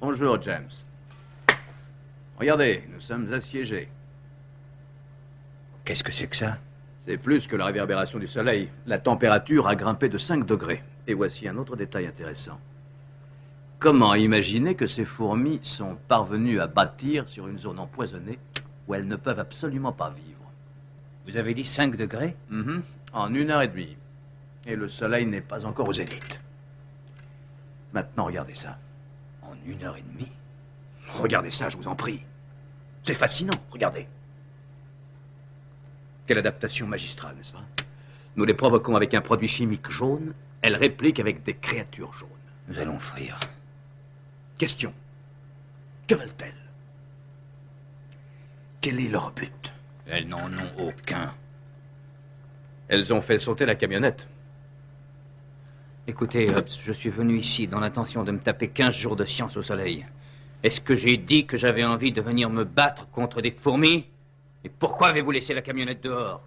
Bonjour, James. Regardez, nous sommes assiégés. Qu'est-ce que c'est que ça? C'est plus que la réverbération du soleil. La température a grimpé de 5 degrés. Et voici un autre détail intéressant. Comment imaginer que ces fourmis sont parvenues à bâtir sur une zone empoisonnée où elles ne peuvent absolument pas vivre? Vous avez dit 5 degrés? Mhm. En une heure et demie. Et le soleil n'est pas encore au zénith. Maintenant, regardez ça. Une heure et demie Regardez ça, je vous en prie. C'est fascinant, regardez. Quelle adaptation magistrale, n'est-ce pas? Nous les provoquons avec un produit chimique jaune, elles répliquent avec des créatures jaunes. Nous allons frire. Question. Que veulent-elles? Quel est leur but? Elles n'en ont aucun. Elles ont fait sauter la camionnette. Écoutez, Hobbs, je suis venu ici dans l'intention de me taper 15 jours de science au soleil. Est-ce que j'ai dit que j'avais envie de venir me battre contre des fourmis? Et pourquoi avez-vous laissé la camionnette dehors?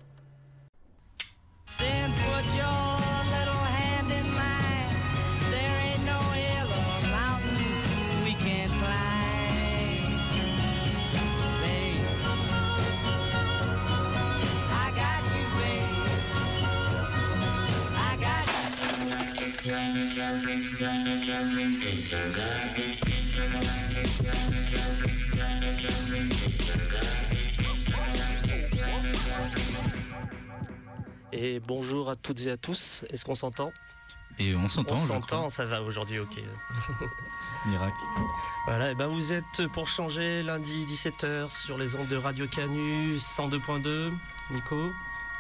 Et bonjour à toutes et à tous. Est-ce qu'on s'entend? Et on s'entend, On s'entend, ça va aujourd'hui, ok. Miracle. Voilà, et ben vous êtes pour changer lundi 17h sur les ondes de Radio Canu 102.2. Nico,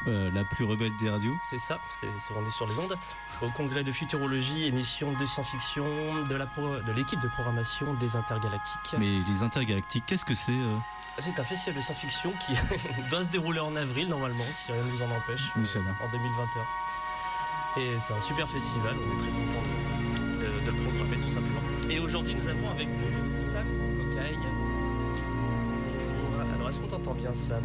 Euh, la plus rebelle des radios. c'est ça, c'est, c'est- on est sur les ondes. Au congrès de futurologie, émission de science-fiction de, la pro- de l'équipe de programmation des intergalactiques. Mais les intergalactiques, qu'est-ce que c'est euh, C'est un festival de science-fiction qui doit se dérouler en avril normalement, si rien ne nous en empêche, Inch'Allah. en 2021. Et c'est un super festival, on est très content de, de- de le programmer tout simplement. Et aujourd'hui nous avons avec nous Sam Cocaille. Bonjour. Alors est-ce qu'on t'entend bien Sam?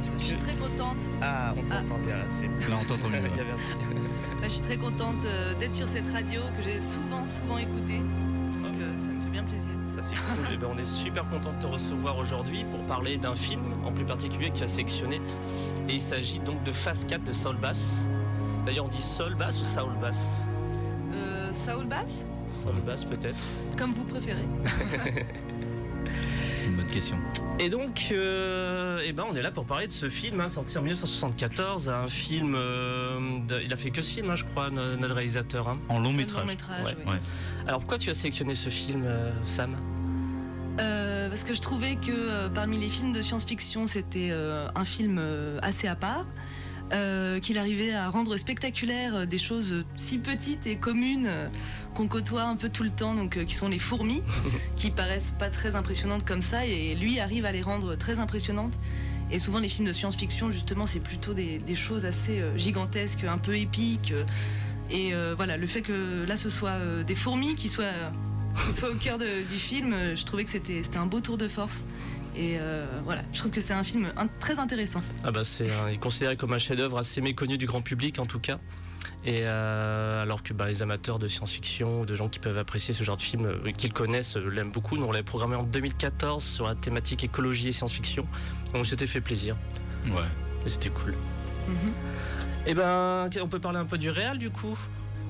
Que Je suis très contente. Ah, on Ah. t'entend bien, c'est Là, on t'entend mieux. Bah, je suis très contente euh, d'être sur cette radio que j'ai souvent, souvent écoutée. Donc euh, ça me fait bien plaisir. Ça c'est cool. Eh ben, on est super content de te recevoir aujourd'hui pour parler d'un film en plus particulier que tu as sélectionné. Et il s'agit donc de Phase 4 de Saul Bass. D'ailleurs on dit Saul Bass ou Saul Bass? Euh, Saul Bass, Saul Bass peut-être. comme vous préférez. C'est une bonne question. Et donc, euh, eh ben, on est là pour parler de ce film, hein, sorti en 1974, un film. euh, de- il a fait que ce film, hein, je crois, no- notre réalisateur. hein. En long métrage. long métrage, Ouais. oui. Ouais. Alors pourquoi tu as sélectionné ce film, euh, Sam? Euh, parce que je trouvais que euh, parmi les films de science-fiction, c'était euh, un film euh, assez à part. Euh, qu'il arrivait à rendre spectaculaire euh, des choses euh, si petites et communes euh, qu'on côtoie un peu tout le temps, donc euh, qui sont les fourmis, qui paraissent pas très impressionnantes comme ça, et lui arrive à les rendre très impressionnantes. Et souvent les films de science-fiction, justement, c'est plutôt des, des choses assez gigantesques, un peu épiques. et voilà, le fait que là ce soit des fourmis qui soient, qui soient au cœur de- du film, je trouvais que c'était c'était un beau tour de force. Et euh, voilà, je trouve que c'est un film un- très intéressant. Ah bah c'est un- il est considéré comme un chef-d'œuvre assez méconnu du grand public en tout cas. Et euh, alors que bah, les amateurs de science-fiction, de gens qui peuvent apprécier ce genre de film, euh, qu'ils connaissent, euh, l'aiment beaucoup. Nous on l'avait programmé en 2014 sur la thématique écologie et science-fiction. Donc on s'était fait plaisir. Ouais. Et c'était cool. Mhm. Et ben tiens, on peut parler un peu du réel du coup?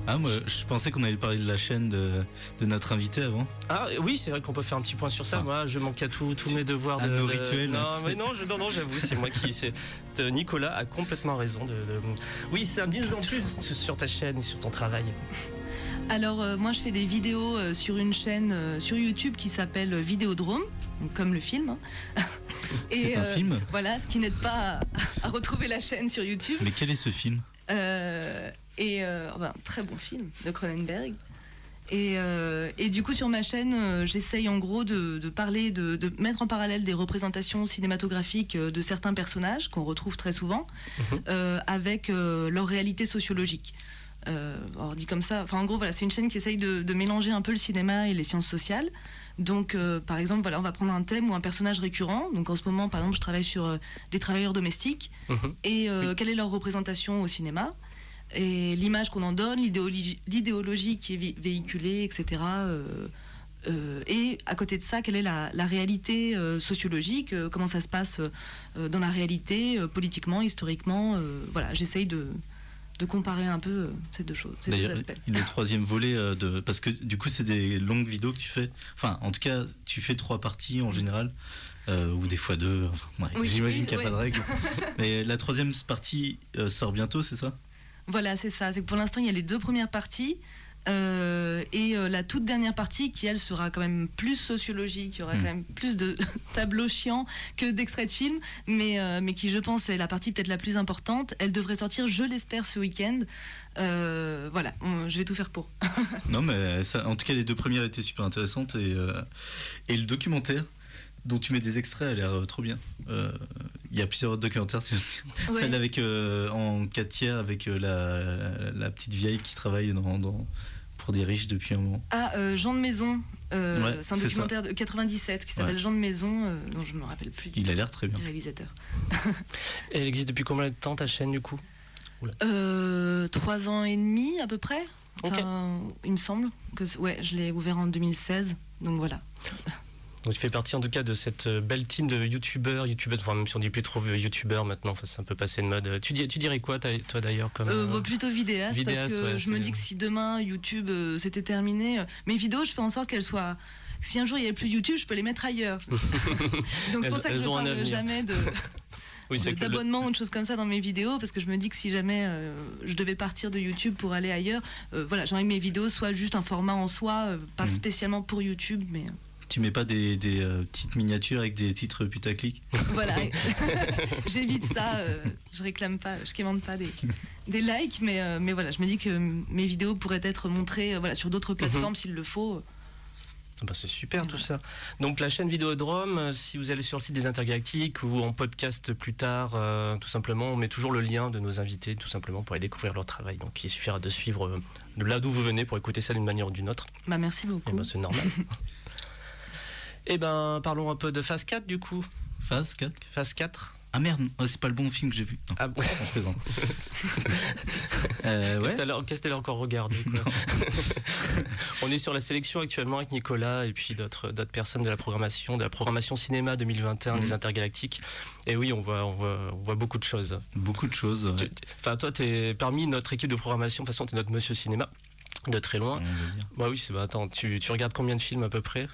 Ah, moi, je pensais qu'on allait parler de la chaîne de, de notre invité avant. Ah oui, c'est vrai qu'on peut faire un petit point sur ça. Ah. Moi, je manque à tout- tous mes devoirs À de, nos de- rituels, Non, mais non, je- non, non, j'avoue, c'est moi qui. c'est- Nicolas a complètement raison. De, de- Oui, Sam, dis-nous en plus sur ta chaîne et sur ton travail. Alors euh, moi je fais des vidéos euh, sur une chaîne euh, sur YouTube qui s'appelle Vidéodrome, comme le film. hein. C'est un euh, film Voilà, ce qui n'aide pas à, à retrouver la chaîne sur YouTube. Mais quel est ce film? Euh, et euh, enfin, très bon film de Cronenberg. Et, euh, et du coup, sur ma chaîne, euh, j'essaye en gros de, de parler, de, de mettre en parallèle des représentations cinématographiques euh, de certains personnages qu'on retrouve très souvent, Mhm. euh, avec leur réalité sociologique. Alors dit comme ça, enfin en gros voilà, c'est une chaîne qui essaye de, de mélanger un peu le cinéma et les sciences sociales. Donc par exemple voilà, on va prendre un thème ou un personnage récurrent. Donc en ce moment par exemple, je travaille sur les travailleurs domestiques Mhm. et quelle est leur représentation au cinéma? Et l'image qu'on en donne, l'idéologie, qui est véhiculée, etc. euh, euh, et à côté de ça, quelle est la, la réalité euh, sociologique, comment ça se passe dans la réalité, politiquement, historiquement. voilà, j'essaye de, de comparer un peu ces deux choses, ces deux aspects. le troisième volet de parce que du coup c'est des longues vidéos que tu fais. Enfin, en tout cas, tu fais trois parties en général. euh, ou des fois deux. Enfin, ouais, Oui, J'imagine oui, qu'il n'y a oui. pas de règle. Mais la troisième partie euh, sort bientôt, c'est ça? Voilà, c'est ça. C'est que pour l'instant, il y a les deux premières parties. euh, et euh, la toute dernière partie qui elle sera quand même plus sociologique, il y aura Mm. quand même plus de tableaux chiants que d'extraits de films, mais, euh, mais qui je pense est la partie peut-être la plus importante. Elle devrait sortir, je l'espère, ce week-end. Voilà, on- je vais tout faire pour. Non, mais ça, en tout cas, les deux premières étaient super intéressantes et, et le documentaire dont tu mets des extraits a l'air euh, trop bien. Euh, Il y a plusieurs documentaires. c'est- Ouais. Celle avec euh, en 4 tiers avec euh, la, la petite vieille qui travaille dans, dans- pour des riches depuis un moment. Ah, euh, Jean de Maison, euh, Ouais, c'est un c'est documentaire de 97 qui s'appelle Ouais. Jean de Maison, euh, dont je me rappelle plus du Il a l'air très bien. réalisateur. Et elle existe depuis combien de temps ta chaîne du coup? Euh, trois ans et demi à peu près. Enfin, Il me semble que ouais, je l'ai ouvert en 2016. Donc voilà. Donc tu fais partie en tout cas de cette euh, belle team de youtubeurs, youtubeuses, enfin même si on dit plus trop youtubeurs maintenant, enfin, c'est un peu passé de mode. Tu, dis, tu dirais quoi toi d'ailleurs comme Euh, euh, bon, plutôt vidéaste, vidéaste, parce que ouais, je me dis que si demain YouTube euh, c'était terminé, euh, mes vidéos, je fais en sorte qu'elles soient. Si un jour il n'y a plus YouTube, je peux les mettre ailleurs. Donc c'est pour ça que je un parle jamais de oui, que le- d'abonnement ou de choses comme ça dans mes vidéos, parce que je me dis que si jamais euh, je devais partir de YouTube pour aller ailleurs, euh, voilà, j'ai envie que mes vidéos soient juste un format en soi, euh, pas Mhm. spécialement pour YouTube, mais Tu mets pas des, des, euh, petites miniatures avec des titres putaclic Voilà, j'évite ça. euh, je réclame pas, je commande pas des, des likes, mais, euh, mais voilà, je me dis que mes vidéos pourraient être montrées euh, voilà, sur d'autres plateformes s'il le faut. Ah bah, c'est super tout ça. Donc la chaîne Vidéodrome, si vous allez sur le site des Intergalactiques ou en podcast plus tard, euh, tout simplement, on met toujours le lien de nos invités, tout simplement, pour aller découvrir leur travail. Donc il suffira de suivre de là d'où vous venez pour écouter ça d'une manière ou d'une autre. Bah, merci beaucoup. ben c'est normal. Et ben parlons un peu de Phase 4 du coup. Phase 4 Phase 4 Ah merde, c'est pas le bon film que j'ai vu. Non, Ah bon je plaisante. Euh, ouais. Qu'est-ce qu'elle a- encore regardé quoi On est sur la sélection actuellement avec Nicolas et puis d'autres personnes de la programmation, de la programmation cinéma 2021 des Mhm. Intergalactiques. Et oui, on voit, on voit, on voit beaucoup de choses. Beaucoup de choses. Ouais, Enfin, toi, tu es parmi notre équipe de programmation. De toute façon, tu es notre monsieur cinéma. De très loin. Bah oui, c'est bah, attends, tu, tu regardes combien de films à peu près?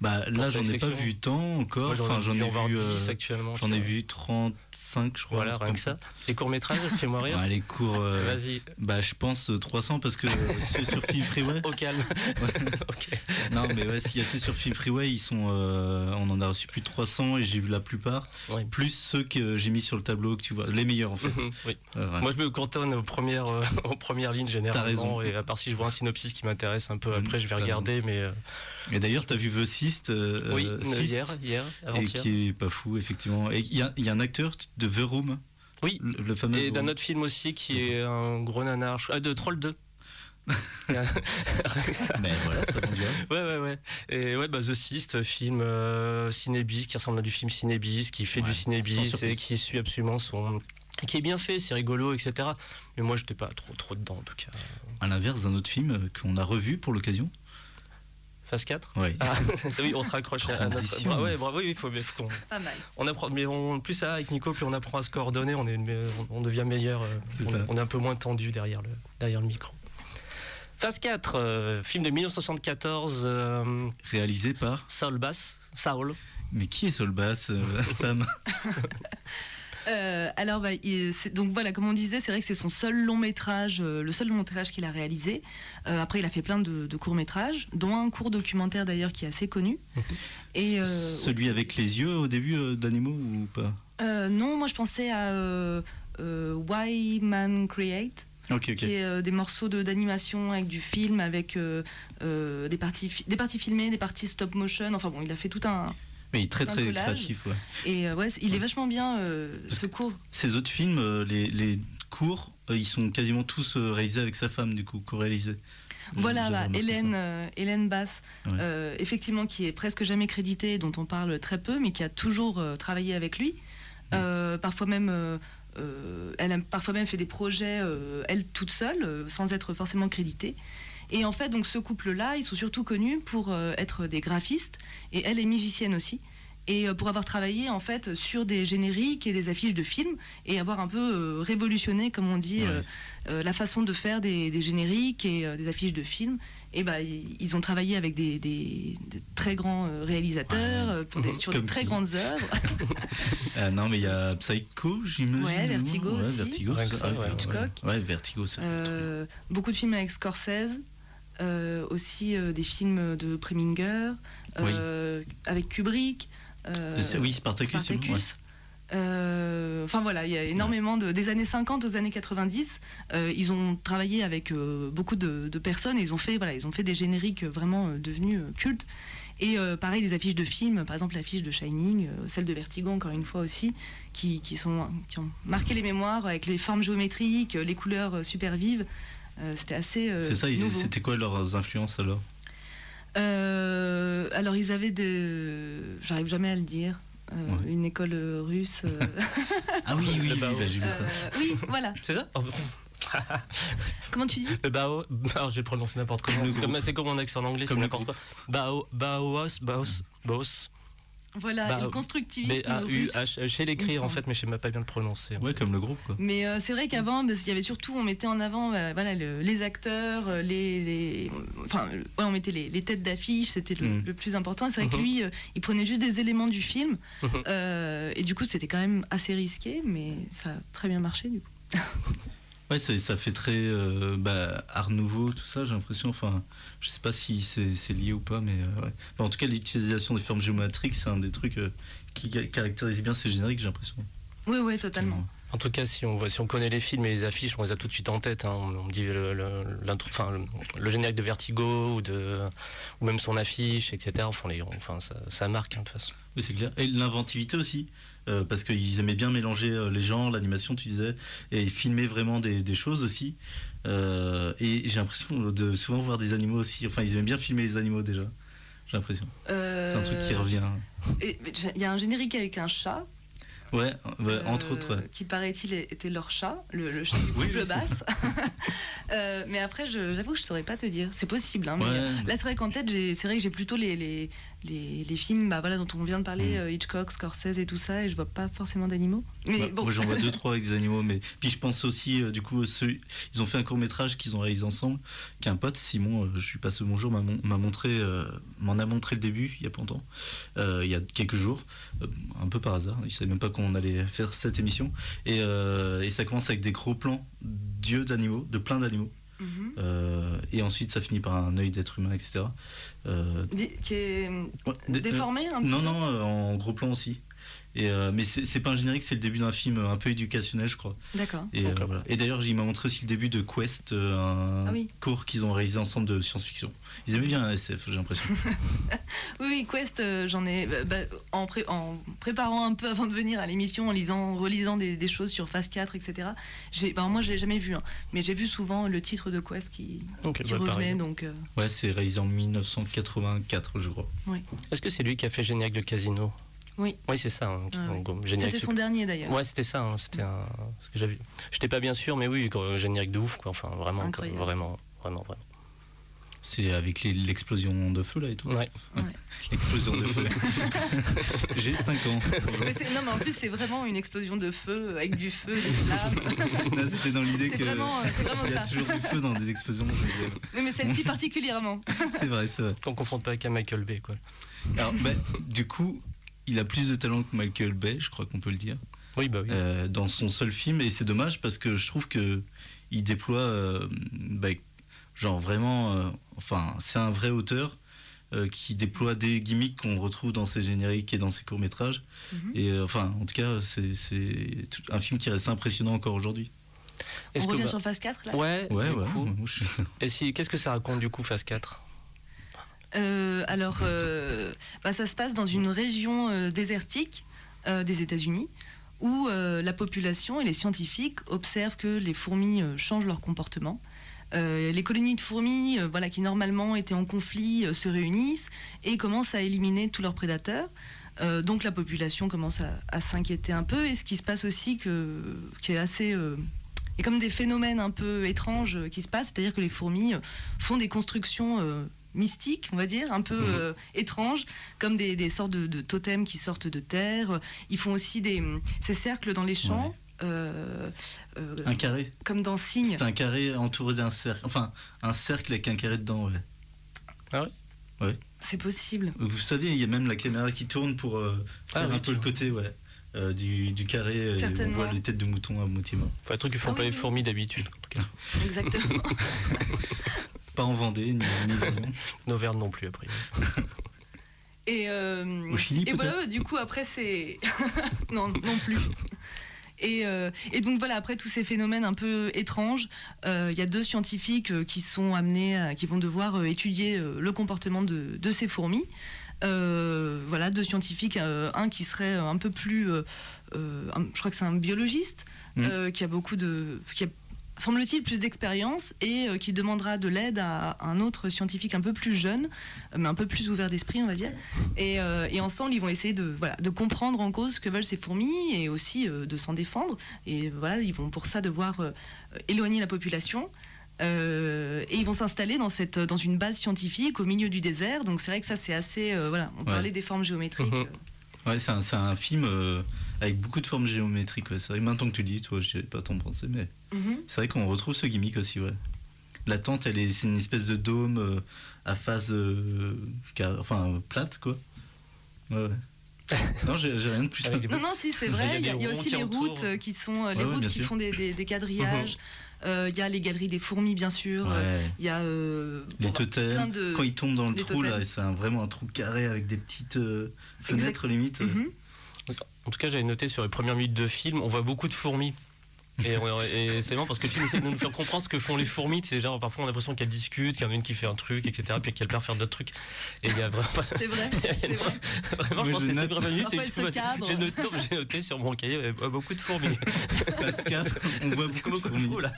Bah là, j'en ai pas vu tant encore. Moi, j'en Enfin, ai, vu, 10 euh, actuellement. J'en ai vois. vu 35, je crois. Voilà, rien que ça. Les courts-métrages, fais-moi rire. Ouais, les cours, euh, Vas-y, bah je pense euh, 300 parce que euh, ceux sur Film Freeway. au calme. Non, mais ouais, s'il y a ceux sur Film Freeway, ils sont, euh, on en a reçu plus de 300 et j'ai vu la plupart. Plus ceux que j'ai mis sur le tableau que tu vois, les meilleurs en fait. oui. Euh, voilà. Moi, je me cantonne aux premières, euh, aux premières lignes généralement. raison. Et à part si je vois un synopsis qui m'intéresse un peu, Mhm, après, je vais regarder. Mais euh, Et d'ailleurs, t'as vu The Sist, euh, oui, euh, Sist, hier, hier, et qui est pas fou effectivement. Et il y, a- il y a un acteur de The Room, Oui. le, le fameux. Et d'un autre film aussi qui est un gros nanar. Ah, de Troll 2. Rien que ça. Mais voilà, ça vend du rêve. Ouais, ouais, ouais. Et ouais, bah, The Sist, film euh, Cinébis, qui ressemble à du film Cinébis, qui fait Ouais, du Cinébis et qui suit absolument son. Qui est bien fait, c'est rigolo, etc. Mais moi, j'étais pas trop, trop dedans, en tout cas. À l'inverse d'un autre film euh, qu'on a revu pour l'occasion. Phase 4 Ouais. Ah, oui, on se raccroche à notre. Transition. Bra- ouais, bravo, oui, il faut, qu'on- Pas mal. On apprend, mais on, plus ça avec Nico, plus on apprend à se coordonner, on, est, on, on devient meilleur. euh, C'est on, ça. on est un peu moins tendu derrière le, derrière le micro. Phase 4, euh, film de 1974, euh, Réalisé par. Saul Bass. Saul. Mais qui est Saul Bass, euh, Sam? Euh, alors, bah, il- donc voilà, comme on disait, c'est vrai que c'est son seul long métrage, euh, le seul long métrage qu'il a réalisé. Euh, après, il a fait plein de, de courts métrages, dont un court documentaire d'ailleurs qui est assez connu. Et Celui avec les yeux au début d'animaux ou pas? Non, moi je pensais à Why Man Create. Qui est euh, des morceaux de- d'animation avec du film, avec euh, euh, des, parties, des parties filmées, des parties stop motion. Enfin bon, il a fait tout un. Mais il est très très créatif. Ouais. Et euh, ouais, il est vachement bien euh, ce cours. Ces autres films, euh, les, les courts, euh, ils sont quasiment tous réalisés avec sa femme, du coup, co-réalisés. Voilà, remarqué Hélène, euh, Hélène Bass, Ouais. euh, effectivement, qui est presque jamais créditée, dont on parle très peu, mais qui a toujours euh, travaillé avec lui. Parfois même. elle a parfois même fait des projets, elle toute seule, sans être forcément créditée. Et en fait, donc ce couple-là, ils sont surtout connus pour euh, être des graphistes, et elle est musicienne aussi. Et euh, pour avoir travaillé en fait sur des génériques et des affiches de films et avoir un peu euh, révolutionné, comme on dit, Ouais. euh, euh, la façon de faire des, des génériques et euh, des affiches de films. Et bah, ils ont travaillé avec des, des- de très grands réalisateurs Ouais. pour des- sur de Comme très qui grandes œuvres. Ah, non, mais il y a Psycho, j'imagine. Ouais, Vertigo ouais, aussi. Vertigo, ça, ça, ouais, ouais, Hitchcock. Ouais, Vertigo, c'est Euh, beaucoup de films avec Scorsese, aussi euh, des films de Preminger, euh, avec Kubrick. euh, oui, Spartacus, Spartacus. Euh, Enfin voilà, il y a énormément de des années 50 aux années 90. euh, ils ont travaillé avec euh, beaucoup de, de personnes et ils ont fait voilà, ils ont fait des génériques vraiment euh, devenus euh, cultes. Et euh, pareil des affiches de films, par exemple l'affiche de Shining, euh, celle de Vertigo encore une fois aussi, qui, qui sont qui ont marqué les mémoires avec les formes géométriques, euh, les couleurs euh, super vives. Euh, C'était assez euh, C'est ça, c'était quoi leurs influences alors Euh, alors ils avaient des, j'arrive jamais à le dire, euh, Ouais. une école russe. euh, Ah oui, oui, Le oui, Bao. bah, j'ai vu ça. euh, oui, voilà. C'est ça Oh, Comment tu dis? Le Bao, alors je vais prononcer n'importe comment. C'est comme, mon accent en anglais, c'est n'importe quoi. Bao, Baos, Baos, Baos. Voilà, Bah, le constructivisme russe. B-A-U-H. Je sais il l'écrire en fait, mais je sais même pas bien le prononcer. Ouais, fait. comme le groupe, quoi. Mais euh, c'est vrai qu'avant, parce qu'il y avait surtout, on mettait en avant euh, voilà, le- les acteurs, euh, les, les- enfin, euh, ouais, on mettait les, les têtes d'affiche, c'était le, Mm. le plus important. C'est vrai que Mhm. lui, euh, il prenait juste des éléments du film, Mhm. euh, et du coup, c'était quand même assez risqué, mais ça a très bien marché du coup. Ouais, ça, ça fait très euh, bah, art nouveau, tout ça, j'ai l'impression. Enfin, je sais pas si c'est lié ou pas, mais euh, ouais. Bah, en tout cas, l'utilisation des formes géométriques, c'est un des trucs euh, qui ca- caractérise bien ces génériques, j'ai l'impression. Oui, oui, totalement. En tout cas, si on, voit, si on connaît les films et les affiches, on les a tout de suite en tête. hein. On, on me dit le, le, l'intro- enfin, le, le générique de Vertigo ou, de, ou même son affiche, etc. Enfin, les, enfin ça, ça marque hein, de toute façon. Oui, c'est clair. Et l'inventivité aussi, euh, parce qu'ils aimaient bien mélanger euh, les genres, l'animation, tu disais, et ils filmaient vraiment des, des choses aussi. Euh, et j'ai l'impression de souvent voir des animaux aussi. Enfin, ils aimaient bien filmer les animaux déjà. J'ai l'impression. Euh, C'est un truc qui revient. Il y a un générique avec un chat. Ouais, ouais, entre autres. ouais. Qui paraît-il était leur chat, le, le chat du Oui, c'est basse. Euh, mais après, je- j'avoue que je saurais pas te dire. C'est possible. hein, Ouais. là, c'est vrai qu'en tête, c'est vrai que j'ai plutôt les, les, les, les films bah, voilà, dont on vient de parler, Mm. euh, Hitchcock, Scorsese et tout ça, et je vois pas forcément d'animaux. Mais bon, Moi j'en vois deux trois avec des animaux, mais puis je pense aussi euh, du coup ceux... ils ont fait un court métrage qu'ils ont réalisé ensemble, qu'un pote Simon, euh, je suis passé au bonjour, m'a mon- m'a montré, euh, m'en a montré le début il y a pas longtemps, euh, il y a quelques jours, euh, un peu par hasard, il savait même pas qu'on allait faire cette émission, et, euh, et ça commence avec des gros plans d'yeux d'animaux, de plein d'animaux, mhm. euh, et ensuite ça finit par un œil d'être humain, etc. Euh, qui est ouais, des- déformé un petit non, peu non, euh, en gros plan aussi. Et euh, mais c'est pas un générique, c'est le début d'un film un peu éducationnel, je crois. D'accord. Et, euh, Ok. voilà. Et d'ailleurs, il m'a montré aussi le début de Quest, euh, un Ah oui. cours qu'ils ont réalisé ensemble de science-fiction. Ils aimaient bien la SF, j'ai l'impression. Oui, oui, Quest, euh, j'en ai. bah, en, pré- en préparant un peu avant de venir à l'émission, en lisant, relisant des, des choses sur Phase 4, etc. Bah, moi, je l'ai jamais vu, hein, mais j'ai vu souvent le titre de Quest qui, bah, revenait. pareil. Donc, euh, Ouais, c'est réalisé en 1984, je crois. Est-ce que c'est lui qui a fait Géniaque de Casino? Oui. Oui, c'est ça. hein, qui- Ah, oui. c'était son dernier d'ailleurs. Ouais, c'était ça. hein, c'était un... ce que j'avais. J'étais pas bien sûr, mais oui, générique de ouf, quoi. Enfin, vraiment, quoi, vraiment, vraiment, vraiment. C'est avec l'explosion de feu là et tout. Ouais. L'explosion de feu. j'ai 5 ans. Mais non, mais en plus, c'est vraiment une explosion de feu avec du feu, des flammes. Là, C'était dans l'idée que. vraiment, euh, c'est vraiment Il y a ça. toujours du feu dans des explosions. Oui, mais celle-ci particulièrement. C'est vrai, c'est vrai. Qu'on confond pas avec un Michael Bay, quoi. Alors, bah, du coup, il a plus de talent que Michael Bay, je crois qu'on peut le dire. Oui, bah oui. euh, dans son seul film et c'est dommage parce que je trouve que il déploie euh, bah, genre vraiment euh, enfin c'est un vrai auteur euh, qui déploie des gimmicks qu'on retrouve dans ses génériques et dans ses courts métrages Mhm. et euh, enfin en tout cas c'est un film qui reste impressionnant encore aujourd'hui On que revient bah- sur Phase 4 là? Ouais, ouais du ouais coup. moi, je- Et si, qu'est-ce que ça raconte du coup, phase 4 Euh, alors, euh, bah, ça se passe dans une région euh, désertique des États-Unis où la population et les scientifiques observent que les fourmis changent leur comportement. Les colonies de fourmis, voilà, qui normalement étaient en conflit, se réunissent et commencent à éliminer tous leurs prédateurs. Donc la population commence à, s'inquiéter un peu. Et ce qui se passe aussi, que, qui est assez a comme des phénomènes un peu étranges qui se passent, c'est-à-dire que les fourmis font des constructions mystiques, on va dire, un peu Mhm. euh, étranges, comme des, des sortes de, de totems qui sortent de terre. Ils font aussi des, ces cercles dans les champs. euh, euh, Un carré. comme dans Cygne. C'est un carré entouré d'un cercle. Enfin, un cercle avec un carré dedans, ouais. C'est possible. Vous savez, il y a même la caméra qui tourne pour euh, Ah faire oui, un peu le côté, ouais. euh, du, du carré, et on voit les têtes de moutons à moitié morts. Enfin, un truc que font Ah pas oui, les oui. fourmis d'habitude. en tout cas. Exactement. Pas en Vendée, ni, vraiment. D'Auvergne non plus, après. Et, euh, Au Chili, et voilà, du coup, après, c'est. non, non plus. Et, euh, et donc voilà, après tous ces phénomènes un peu étranges, euh, il y a deux scientifiques qui sont amenés, à- qui vont devoir étudier le comportement de, de ces fourmis. Euh, voilà, deux scientifiques, euh, un qui serait un peu plus, euh, euh, un- je crois que c'est un biologiste, Mm. euh, qui a beaucoup de, qui a, semble-t-il, plus d'expérience et euh, qui demandera de l'aide à un autre scientifique un peu plus jeune, euh, mais un peu plus ouvert d'esprit, on va dire. Et, euh, et ensemble, ils vont essayer de, voilà, de comprendre en cause ce que veulent ces fourmis et aussi de s'en défendre. Et voilà, ils vont pour ça devoir éloigner la population. Euh, et ils vont s'installer dans, cette, dans une base scientifique au milieu du désert. Donc c'est vrai que ça, c'est assez. euh, voilà, on parlait des formes géométriques. Ouais, c'est un, un film euh, avec beaucoup de formes géométriques. Ouais. C'est vrai, maintenant que tu le dis, toi, je sais pas t'en penser, mais mhm. c'est vrai qu'on retrouve ce gimmick aussi, ouais. La tente, elle est, c'est une espèce de dôme euh, à phase, euh, car- enfin, plate, quoi. Ouais, ouais. non, j'ai rien de plus. Non, non, si, c'est Il y a vrai. Il y a, y aussi les routes euh, qui sont euh, les Ouais, routes qui sûr. font des, des- des quadrillages. Euh, Il y a les galeries des fourmis, bien sûr. Ouais. Il y a euh, Les bon, totems, plein de- quand ils tombent dans le les trou, là, totems. c'est vraiment un trou carré avec des petites euh, fenêtres limite. Mhm. En tout cas, j'avais noté sur les premières minutes de film, on voit beaucoup de fourmis. Et, et c'est marrant parce que le film essaie de nous faire comprendre ce que font les fourmis. C'est genre parfois on a l'impression qu'elles discutent, qu'il y en a une qui fait un truc, etc. Puis qu'elle perd faire d'autres trucs. Et il y a vraiment, C'est vrai, vraiment je pense que c'est se cabrent. J'ai noté, sur mon cahier beaucoup de fourmis. Pascal, on voit beaucoup, beaucoup de de fourmis. là.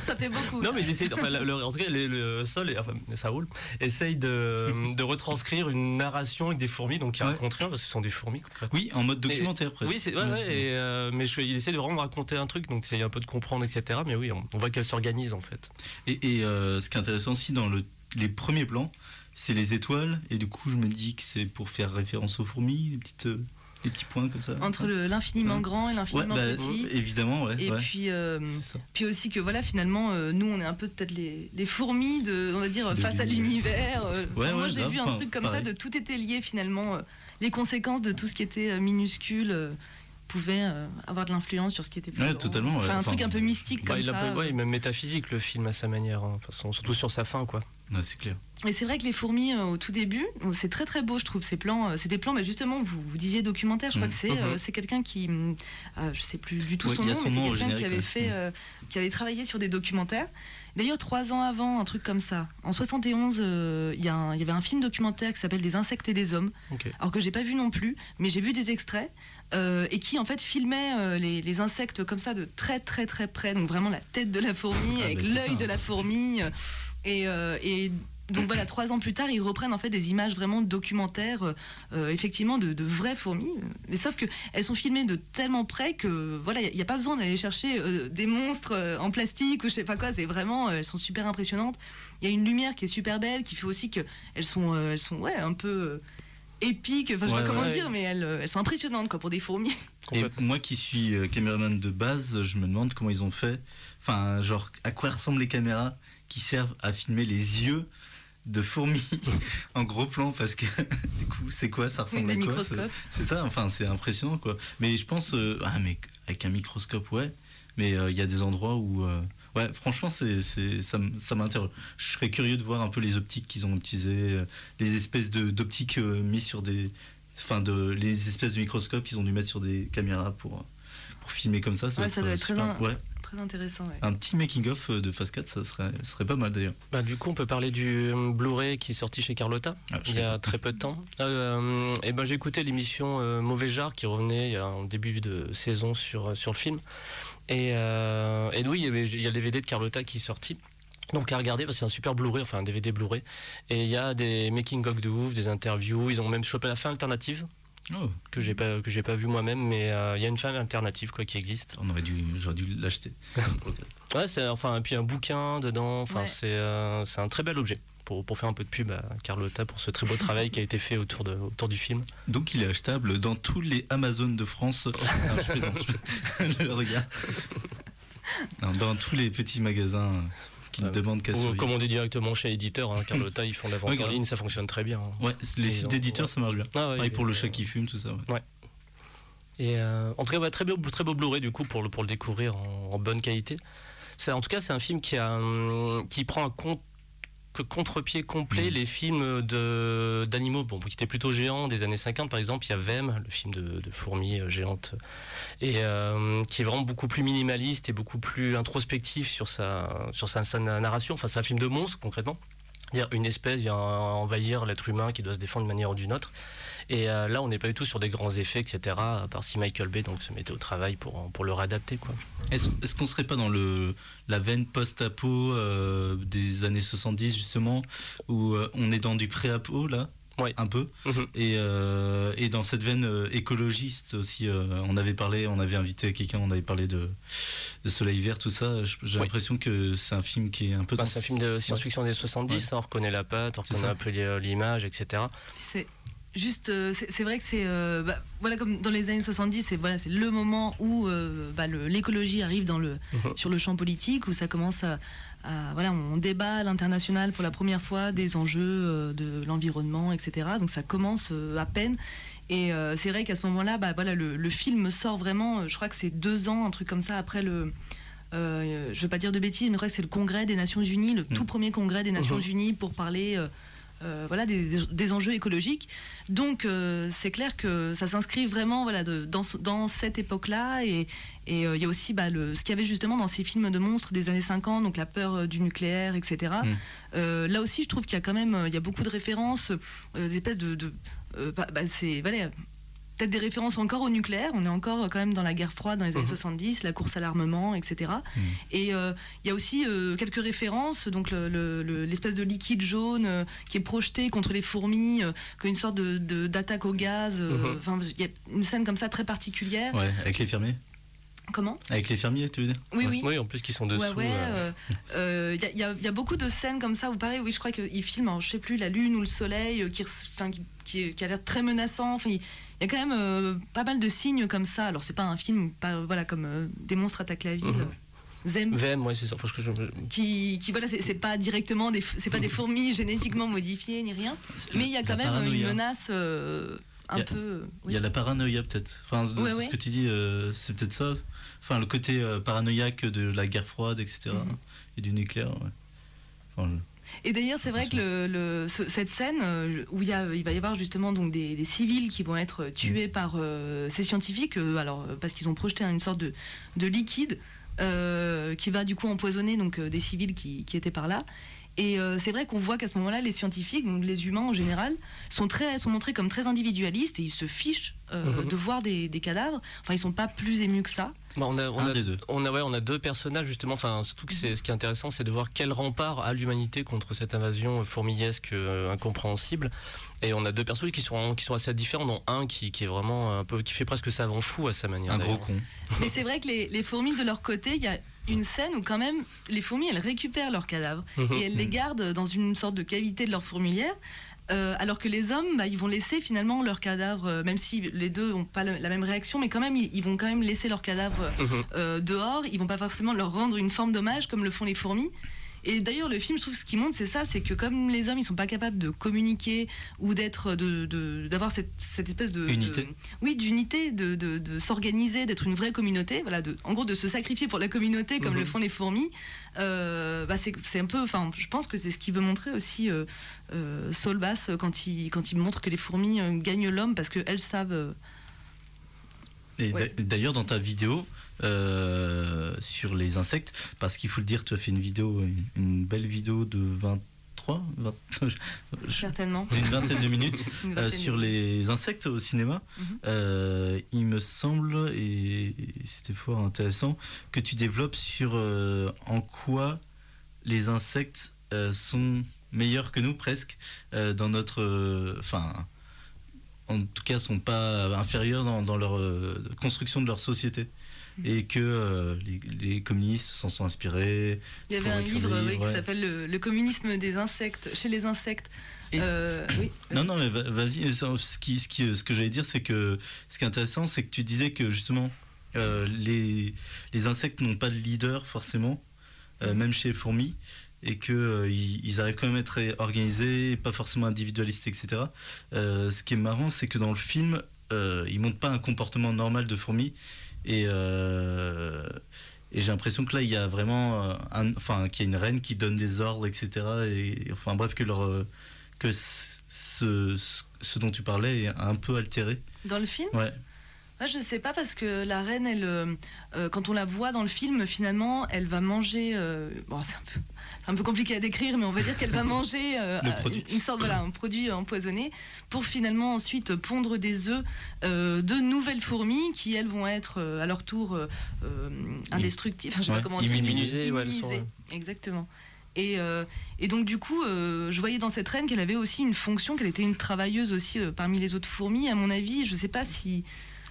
Ça fait beaucoup. Non mais ils essayent, enfin, le, le- en tout cas le, le sol, et, enfin Saoul, essaye de, de retranscrire une narration avec des fourmis, donc qui Ouais. raconte rien parce que ce sont des fourmis. Oui, en mode documentaire presque. Oui, c'est ouais, ouais, et, euh, mais je, il essaie de vraiment raconter un truc, donc c'est un peu de comprendre, etc. Mais oui, on, on voit qu'elle s'organise en fait. Et, et, euh, ce qui est intéressant aussi dans le- les premiers plans, c'est les étoiles. Et du coup, je me dis que c'est pour faire référence aux fourmis, les, petites, euh, les petits points comme ça. Entre le- l'infiniment Ouais. grand et Ouais, l'infiniment bah, petit. évidemment, ouais. Et ouais. puis, euh, C'est ça. puis aussi que voilà, finalement, euh, nous, on est un peu peut-être les, les fourmis de, on va dire, De face à l'univers. euh. Ouais, Enfin, moi, ouais, j'ai vu un truc comme pareil. ça, de tout était lié finalement. euh, les conséquences de tout ce qui était euh, minuscule euh, pouvaient euh, avoir de l'influence sur ce qui était plus Ouais, grand. totalement, ouais. Enfin, un Enfin, truc un peu mystique Bah, comme il a ça. pas- ouais, même métaphysique le film à sa manière, hein, façon, surtout sur sa fin quoi. Ouais, c'est clair. Et c'est vrai que les fourmis euh, au tout début, euh, c'est très très beau, je trouve ces plans. euh, c'est des plans, mais justement, vous, vous disiez documentaire. Je crois Mhm. que c'est euh, c'est quelqu'un qui, euh, je sais plus du tout Ouais, son nom, son mais c'est quelqu'un qui avait fait, euh, qui avait travaillé sur des documentaires. D'ailleurs, trois ans avant, un truc comme ça. En 71, euh, il y, a un- il y avait un film documentaire qui s'appelle Des insectes et des hommes. Alors que j'ai pas vu non plus, mais j'ai vu des extraits euh, et qui en fait filmait euh, les, les insectes comme ça de très très très près, donc vraiment la tête de la fourmi Ah, avec l'œil de la fourmi euh, et, et donc voilà, trois ans plus tard, ils reprennent en fait des images vraiment documentaires, effectivement de, de vraies fourmis, mais sauf que elles sont filmées de tellement près que voilà, il n'y a, pas besoin d'aller chercher des monstres en plastique ou je sais pas quoi. C'est vraiment, elles sont super impressionnantes. Il y a une lumière qui est super belle, qui fait aussi que elles sont, elles sont ouais un peu épiques. Enfin, je sais Ouais, pas comment ouais. dire, mais elles, euh, elles sont impressionnantes quoi pour des fourmis. Et moi qui suis euh, caméraman de base, je me demande comment ils ont fait. Enfin, genre, à quoi ressemblent les caméras qui servent à filmer les yeux de fourmis en gros plan? Parce que du coup c'est quoi? Ça ressemble à quoi c'est- ça? Enfin c'est impressionnant quoi mais je pense euh, ah mais avec un microscope ouais mais euh, il y a des endroits où euh, ouais franchement c'est c'est ça ça m'interroge je serais curieux de voir un peu les optiques qu'ils ont utilisées euh, les espèces de d'optiques euh, mises sur des enfin de les espèces de microscopes qu'ils ont dû mettre sur des caméras pour euh, pour filmer comme ça Ouais, ça doit être très ouais. Intéressant. ouais. un petit making of de Phase 4 ça serait ça serait pas mal d'ailleurs Bah, du coup, on peut parler du Blu-ray qui est sorti chez Carlotta Ah, il y a très peu de temps. Euh, et ben, j'ai écouté l'émission euh, Mauvais Genre qui revenait il y a en début de saison sur, sur le film. Et, euh, et oui, il y, a le DVD de Carlotta qui est sorti. Donc à regarder parce que c'est un super Blu-ray, enfin un DVD Blu-ray. Et il y a des making of de ouf, des interviews. Ils ont même chopé la fin alternative. Oh, que j'ai pas que j'ai pas vu moi-même, mais euh, il y a une fin alternative quoi qui existe. on aurait dû, j'aurais dû l'acheter. Ouais, c'est enfin et puis un bouquin dedans. Enfin Ouais. c'est euh, c'est un très bel objet. Pour, pour faire un peu de pub à Carlotta pour ce très beau travail qui a été fait autour, de, autour du film. Donc il est achetable dans tous les Amazones de France. Non, je plaisante. je- le regard. Non, dans tous les petits magasins qui ne Euh, demandent qu'à Ou commander directement chez l'éditeur. Hein, Carlotta, ils font la vente Ouais, en ligne, ça fonctionne très bien. hein. Ouais, les sites d'éditeurs, ouais. ça marche bien. Ah ouais, Pareil il pour le chat qui fume, tout ça. ouais. Et euh, en tout cas, ouais, très beau, très beau Blu-ray du coup pour le, pour le découvrir en, en bonne qualité. En tout cas, c'est un film qui, a, un- qui prend un compte que contre-pied complet Mhm. les films d'animaux. Bon, qui étaient plutôt géants des années 50 par exemple il y a Vem le film de, de fourmis euh, géantes et euh, qui est vraiment beaucoup plus minimaliste et beaucoup plus introspectif sur sa, sur sa, sa narration. Enfin c'est un film de monstre concrètement. C'est-à-dire une espèce vient envahir l'être humain qui doit se défendre d'une manière ou d'une autre et euh, là, on n'est pas du tout sur des grands effets, etc. À part si Michael Bay donc, se mettait au travail pour, pour le réadapter. Quoi. Est-ce est-ce qu'on serait pas dans le la veine post-apo euh, des années 70 justement où euh, on est dans du pré-apo là? Ouais. un peu Mhm. et, euh, et dans cette veine euh, écologiste aussi euh, on avait parlé on avait invité quelqu'un on avait parlé de, de Soleil Vert tout ça j'ai Oui. l'impression que c'est un film qui est un peu dans c'est un film de science-fiction des 70, Ouais. on reconnaît la patte, on C'est reconnaît ça. un peu l'image, etc. C'est juste, euh, c'est vrai que c'est, euh, bah, voilà, comme dans les années 70, c'est voilà, c'est le moment où euh, bah, l'écologie arrive dans le, Mhm. sur le champ politique, où ça commence à, à- voilà, on débat à l'international pour la première fois des enjeux de l'environnement, etc. Donc ça commence à peine. Et c'est vrai qu'à ce moment-là, bah, voilà, le, le film sort vraiment, je crois que c'est deux ans, un truc comme ça, après le. je ne veux pas dire de bêtises, mais je crois que c'est le congrès des Nations Unies, le tout premier congrès des Nations Mhm. Unies pour parler euh, voilà, des, des enjeux écologiques. Donc euh, c'est clair que ça s'inscrit vraiment voilà, de- dans, dans cette époque-là. Et et, euh, il y a aussi bah, le, ce qu'il y avait justement dans ces films de monstres des années 50, donc la peur du nucléaire, etc. Mm. Là aussi, je trouve qu'il y a quand même il y a beaucoup de références, des espèces de... de bah, bah, c'est voilà, peut-être des références encore au nucléaire. On est encore euh, quand même dans la guerre froide dans les années Mhm. 70, la course à l'armement, etc. Et euh, il y a aussi euh, quelques références, donc le- le- le- l'espèce de liquide jaune euh, qui est projeté contre les fourmis, comme une sorte de de- d'attaque au gaz. Mhm. Enfin, il y a une scène comme ça très particulière. ouais avec les fermiers Comment avec les fermiers tu veux dire Oui, Ouais. oui. Oui, en plus, qui sont dessous. Ouais, ouais. euh, euh, euh, Il y, a- il y a- il y a beaucoup de scènes comme ça où, pareil, oui, je crois qu'il filme, alors, je sais plus, la lune ou le soleil, qui, res- enfin, qui, qui- qui a l'air très menaçant. Enfin, il il y a quand même euh, pas mal de signes comme ça. Alors, c'est pas un film, pas, voilà, comme euh, Des monstres attaquent la ville. Mhm. euh, Zem, Vem, ouais, c'est ça. Parce que je- qui, qui voilà, c'est pas directement des, c'est pas des fourmis génétiquement modifiées ni rien, mais il y a quand même une menace euh, un Il a- peu. Il y a la paranoïa peut-être. Enfin, de- Ouais, ce que tu dis, euh, c'est peut-être ça. Enfin, le côté euh, paranoïaque de la guerre froide, etc. Mhm. Et du nucléaire. Ouais. Enfin, je- Et d'ailleurs, c'est vrai que le, le- ce- cette scène euh, où il, y a, il va y avoir justement donc des, des civils qui vont être tués par euh, ces scientifiques, euh, alors parce qu'ils ont projeté une sorte de, de liquide euh, qui va du coup empoisonner donc des civils qui, qui étaient par là. Et euh, c'est vrai qu'on voit qu'à ce moment-là, les scientifiques, donc les humains en général, sont, très, sont montrés comme très individualistes et ils se fichent euh, Mhm. de voir des, des cadavres. Enfin, ils sont pas plus émus que ça. Bah, on, a, on, a, deux. on, a, ouais, on a deux personnages justement. Enfin, surtout que c'est ce qui est intéressant, c'est de voir quel rempart a l'humanité contre cette invasion fourmillesque euh, incompréhensible. Et on a deux personnages qui sont qui sont assez différents, dont un qui, qui est vraiment un peu qui fait presque savant fou à sa manière. Un gros con. Mais c'est vrai que les, les fourmis, de leur côté, il y a une scène où quand même les fourmis, elles récupèrent leurs cadavres Mhm. et elles les gardent dans une sorte de cavité de leur fourmilière. euh, alors que les hommes, bah, ils vont laisser finalement leurs cadavres, euh, même si les deux n'ont pas le- la même réaction, mais quand même, ils, ils vont quand même laisser leurs cadavres Mhm. euh, dehors. Ils vont pas forcément leur rendre une forme d'hommage comme le font les fourmis. Et d'ailleurs, le film, je trouve, ce qui montre, c'est ça, c'est que comme les hommes, ils sont pas capables de communiquer ou d'être, de, d'avoir cette, cette espèce de Unité. de- oui, d'unité, de, de, de s'organiser, d'être une vraie communauté, voilà, de, en gros, de se sacrifier pour la communauté comme Mhm. le font les fourmis. euh, bah, c'est, c'est un peu, enfin, je pense que c'est ce qu'il veut montrer aussi euh, euh, Saul Bass quand il, quand il montre que les fourmis euh, gagnent l'homme parce qu'elles savent. euh, Et Ouais, d'ailleurs, dans ta vidéo euh, sur les insectes, parce qu'il faut le dire, tu as fait une vidéo, une, une belle vidéo de 23, 20 je- certainement. d'une vingtaine de minutes Une euh, sur les insectes au cinéma. Mhm. Euh, il me semble, et, c'était fort intéressant, que tu développes sur euh, en quoi les insectes sont meilleurs que nous presque dans notre, enfin, en tout cas, sont pas inférieurs dans, dans leur construction de leur société. Et que euh, les, les communistes s'en sont inspirés. Il y avait un livre oui, qui s'appelle le, le communisme des insectes, chez les insectes. Euh, oui. Non, non, mais va- vas-y. Ce, qui, ce, qui, ce que j'allais dire, c'est que ce qui est intéressant, c'est que tu disais que justement, euh, les, les insectes n'ont pas de leader forcément, euh, même chez les fourmis, et euh, ils, ils arrivent quand même à être organisés, pas forcément individualistes, etc. Euh, ce qui est marrant, c'est que dans le film, euh, ils montrent pas un comportement normal de fourmi, et euh, et j'ai l'impression que là, il y a vraiment, euh, un, enfin, qu'il y a une reine qui donne des ordres, etc. Et enfin, bref, que leur euh, que ce, ce, ce dont tu parlais est un peu altéré. Dans le film? Ouais. Moi, je sais pas parce que la reine, elle, euh, euh, quand on la voit dans le film, finalement, elle va manger. euh, bon, c'est un, peu- c'est un peu compliqué à décrire, mais on va dire qu'elle va manger euh. Une, une sorte voilà, un produit empoisonné pour finalement ensuite pondre des œufs de nouvelles fourmis qui elles vont être à leur tour indestructibles. Enfin, je sais Ouais, pas comment dire. immunisées, ouais, elles sont. Exactement. Et, euh, et donc du coup, euh, je voyais dans cette reine qu'elle avait aussi une fonction, qu'elle était une travailleuse aussi euh, parmi les autres fourmis. À mon avis, je sais pas si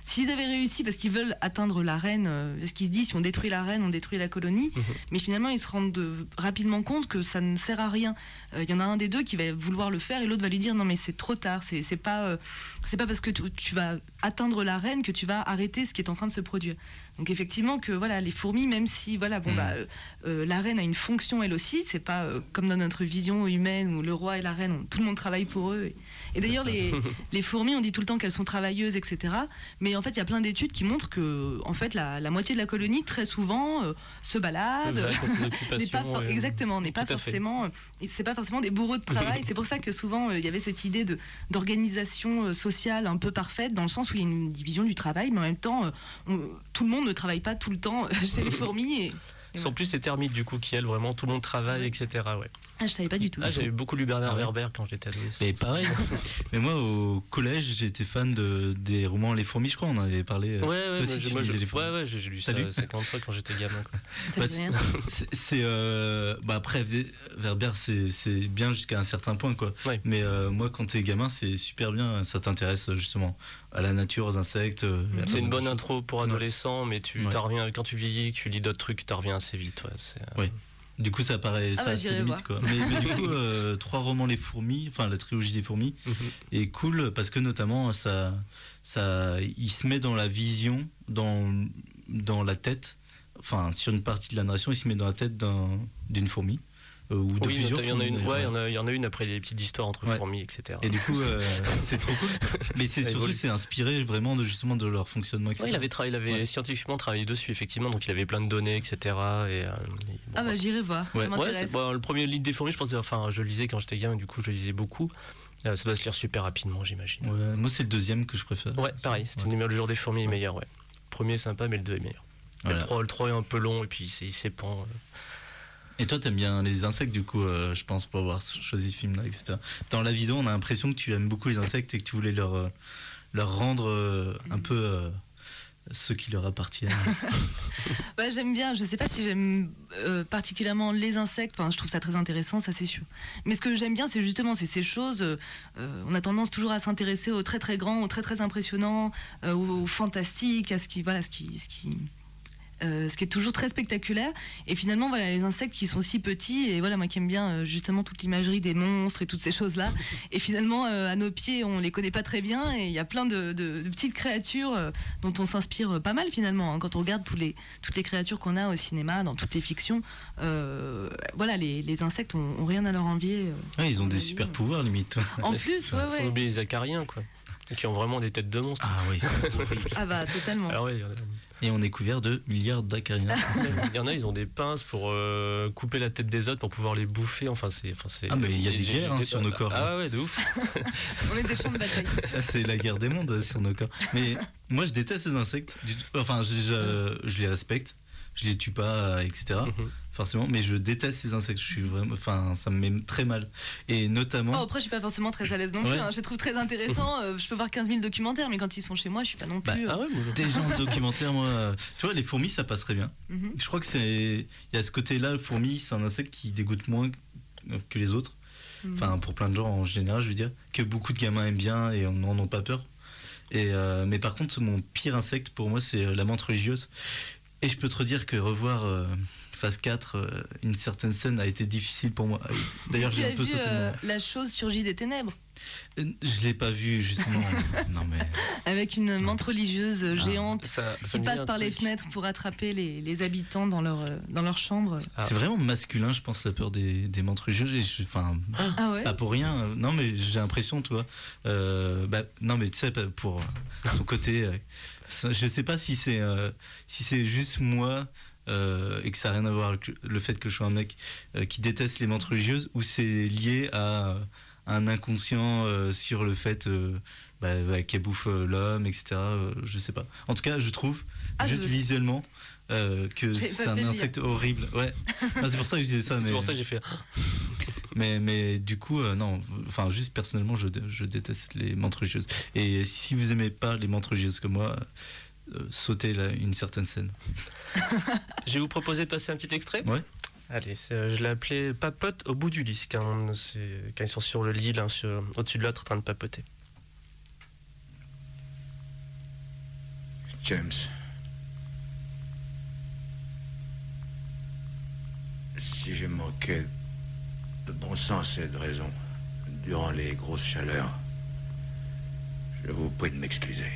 s'ils avaient réussi parce qu'ils veulent atteindre la reine, euh, parce qu'ils se disent si on détruit la reine, on détruit la colonie. Mhm. Mais finalement, ils se rendent de- rapidement compte que ça ne sert à rien. Euh, Il y en a un des deux qui va vouloir le faire et l'autre va lui dire non mais c'est trop tard. C'est c'est pas euh, c'est pas parce que tu, tu vas atteindre la reine que tu vas arrêter ce qui est en train de se produire. Donc effectivement que voilà les fourmis, même si voilà bon Mhm. bah euh, euh, la reine a une fonction elle aussi, c'est pas euh, comme dans notre vision humaine où le roi et la reine, on- tout le monde travaille pour eux. Et, et d'ailleurs les, les fourmis, on dit tout le temps qu'elles sont travailleuses, etc. Mais en fait, il y a plein d'études qui montrent que en fait la, la moitié de la colonie très souvent euh, se balade. N'est pas for- exactement, n'est pas forcément, c'est pas forcément des bourreaux de travail. c'est pour ça que souvent il y avait cette idée de d'organisation sociale un peu parfaite, dans le sens où il y a une division du travail, mais en même temps, on- tout le monde ne travaille pas tout le temps euh, chez les fourmis. Et... Sans plus les termites du coup qui elles vraiment tout le monde travaille etc. Ouais. Ah, je savais pas du tout. Ah, j'avais beaucoup lu Bernard Ah ouais. Werber quand j'étais adolescent. Mais pareil. Mais moi, au collège, j'étais fan de, des romans Les Fourmis, je crois, on en avait parlé. euh, Ouais, ouais, Toi moi, aussi, je- tu moi, je- lisais Les Fourmis. ouais, ouais, j'ai j'ai lu ça lu 50 fois quand j'étais gamin. quoi. Ça Bah. C'est- euh, bah après, Werber, c'est c'est bien jusqu'à un certain point, quoi. Ouais. Mais euh, moi, quand t'es gamin, c'est super bien. Ça t'intéresse justement à la nature, aux insectes. euh, à C'est une bonne choses. intro pour adolescents, mais tu reviens quand tu vieillis, tu lis d'autres trucs, tu reviens assez vite. Euh, Ouais. Du coup, ça paraît Ah ça bah, assez limite, quoi. Mais, mais du coup, euh, trois romans Les Fourmis, enfin la trilogie des Fourmis, Mhm. est cool parce que notamment, ça, ça, il se met dans la vision, dans, dans la tête, enfin sur une partie de la narration, il se met dans la tête d'un- d'une fourmi. Euh, ou de Oui, plusieurs il y en a une. Ouais, il y en a, il y en a une après les petites histoires entre Ouais. fourmis, etc. Et du coup, euh, c'est trop cool. Mais c'est surtout, c'est inspiré vraiment de, justement de leur fonctionnement, etc. Ouais, il avait, il avait Ouais. scientifiquement travaillé dessus, effectivement, donc il avait plein de données, etc. Et, euh, et bon, Ah bah j'irai voir. Ouais. Ça Ouais, m'intéresse. c'est- bon, le premier livre des fourmis, je pense, que- enfin, je lisais quand j'étais gamin, du coup, je lisais beaucoup. Ça doit se lire super rapidement, j'imagine. Ouais, moi, c'est le deuxième que je préfère. Ouais, pareil, c'était Ouais. le jour des fourmis est meilleur, ouais. Le premier est sympa, mais le deux est meilleur. Voilà. Le, 3, le 3 est un peu long, et puis il s'épand. Et toi, t'aimes bien les insectes, du coup, euh, je pense, pour avoir choisi ce film-là, etc. Dans la vidéo, on a l'impression que tu aimes beaucoup les insectes et que tu voulais leur, euh, leur rendre euh, un peu ce qui leur appartient. Ouais, j'aime bien. Je sais pas si j'aime particulièrement les insectes. Enfin, je trouve ça très intéressant, ça c'est sûr. Mais ce que j'aime bien, c'est justement c'est ces choses. on a tendance toujours à s'intéresser au très très grand, au très très impressionnant, euh, au, au fantastique, à ce qui voilà, ce qui ce qui euh, ce qui est toujours très spectaculaire. Et finalement, voilà, les insectes qui sont si petits, et voilà, moi qui aime bien euh, justement toute l'imagerie des monstres et toutes ces choses-là. Et finalement, euh, à nos pieds, on les connaît pas très bien, et il y a plein de, de- de petites créatures euh, dont on s'inspire pas mal finalement. hein. Quand on regarde tous les, toutes les créatures qu'on a au cinéma, dans toutes les fictions, euh, voilà, les, les insectes ont, ont rien à leur envier. euh. Ouais, ils ont des super pouvoirs, limite. En plus, sans, ouais, sans ouais. oublier les acariens, quoi. Qui ont vraiment des têtes de monstres. Ah oui. Ah bah totalement. Alors, ouais, il y en a- Et on est couvert de milliards d'acariens. il y en a, ils ont des pinces pour euh, couper la tête des autres pour pouvoir les bouffer. Enfin, c'est. Enfin, c'est Ah, mais il y a des guerres, hein, sur nos corps. Ah ouais, de ouf. On est des champs de bataille. Là, c'est la guerre des mondes sur nos corps. Mais moi, je déteste ces insectes. Enfin, je, je- je les respecte. Je les tue pas, euh, etc. Forcément. Mais je déteste ces insectes. Je suis vraiment. Enfin, ça me met très mal. Et notamment. Oh, après, je suis pas forcément très à l'aise non plus. Ouais. hein. Je les trouve très intéressants. euh, je peux voir 15 000 documentaires, mais quand ils sont chez moi, je suis pas non Bah, plus. euh, Ah ouais, moi, Déjà en documentaire, moi, euh, tu vois, les fourmis, ça passerait bien. mhm. Je crois que c'est. Il y a ce côté-là, le fourmi, c'est un insecte qui dégoûte moins que les autres. Mhm. Enfin, pour plein de gens en général, je veux dire, que beaucoup de gamins aiment bien et n'en ont pas peur. Et, euh, mais par contre, mon pire insecte pour moi, c'est la menthe religieuse. Et je peux te redire que revoir euh, phase 4, euh, une certaine scène a été difficile pour moi. D'ailleurs, j'ai un peu vu sauté. euh, la chose surgit des ténèbres? Euh, Je l'ai pas vu, justement. non, mais. avec une menthe religieuse Ah. géante Ça, ça qui passe par les fenêtres pour attraper les, les habitants dans leur, dans leur chambre. Ah. C'est vraiment masculin, je pense, la peur des, des menthes religieuses. Enfin, Ah ouais? Pas pour rien. Non, mais j'ai l'impression, toi. euh, bah, non, mais tu sais, pour son côté. euh, je sais pas si c'est euh, si c'est juste moi euh, et que ça n'a rien à voir avec le fait que je sois un mec euh, qui déteste les menthes religieuses ou c'est lié à euh, un inconscient euh, sur le fait euh, bah, bah, qu'elle bouffe euh, l'homme, etc. euh, je sais pas. En tout cas, je trouve Ah, juste je- visuellement. euh, que c'est un insecte horrible. Ouais, Ah, c'est pour ça que je disais ça. C'est mais... pour ça que j'ai fait. Mais, mais du coup, euh, non, enfin, juste personnellement, je, je déteste les menthes religieuses. Et si vous aimez pas les menthes religieuses comme moi, euh, sautez là, une certaine scène. Je vais vous proposer de passer un petit extrait. Ouais. Allez, euh, je l'ai appelé Papote au bout du lit. Quand, c'est- quand ils sont sur le lit, l'un sur- au-dessus de l'autre, en train de papoter. James. Si j'ai manqué de bon sens et de raison durant les grosses chaleurs, je vous prie de m'excuser.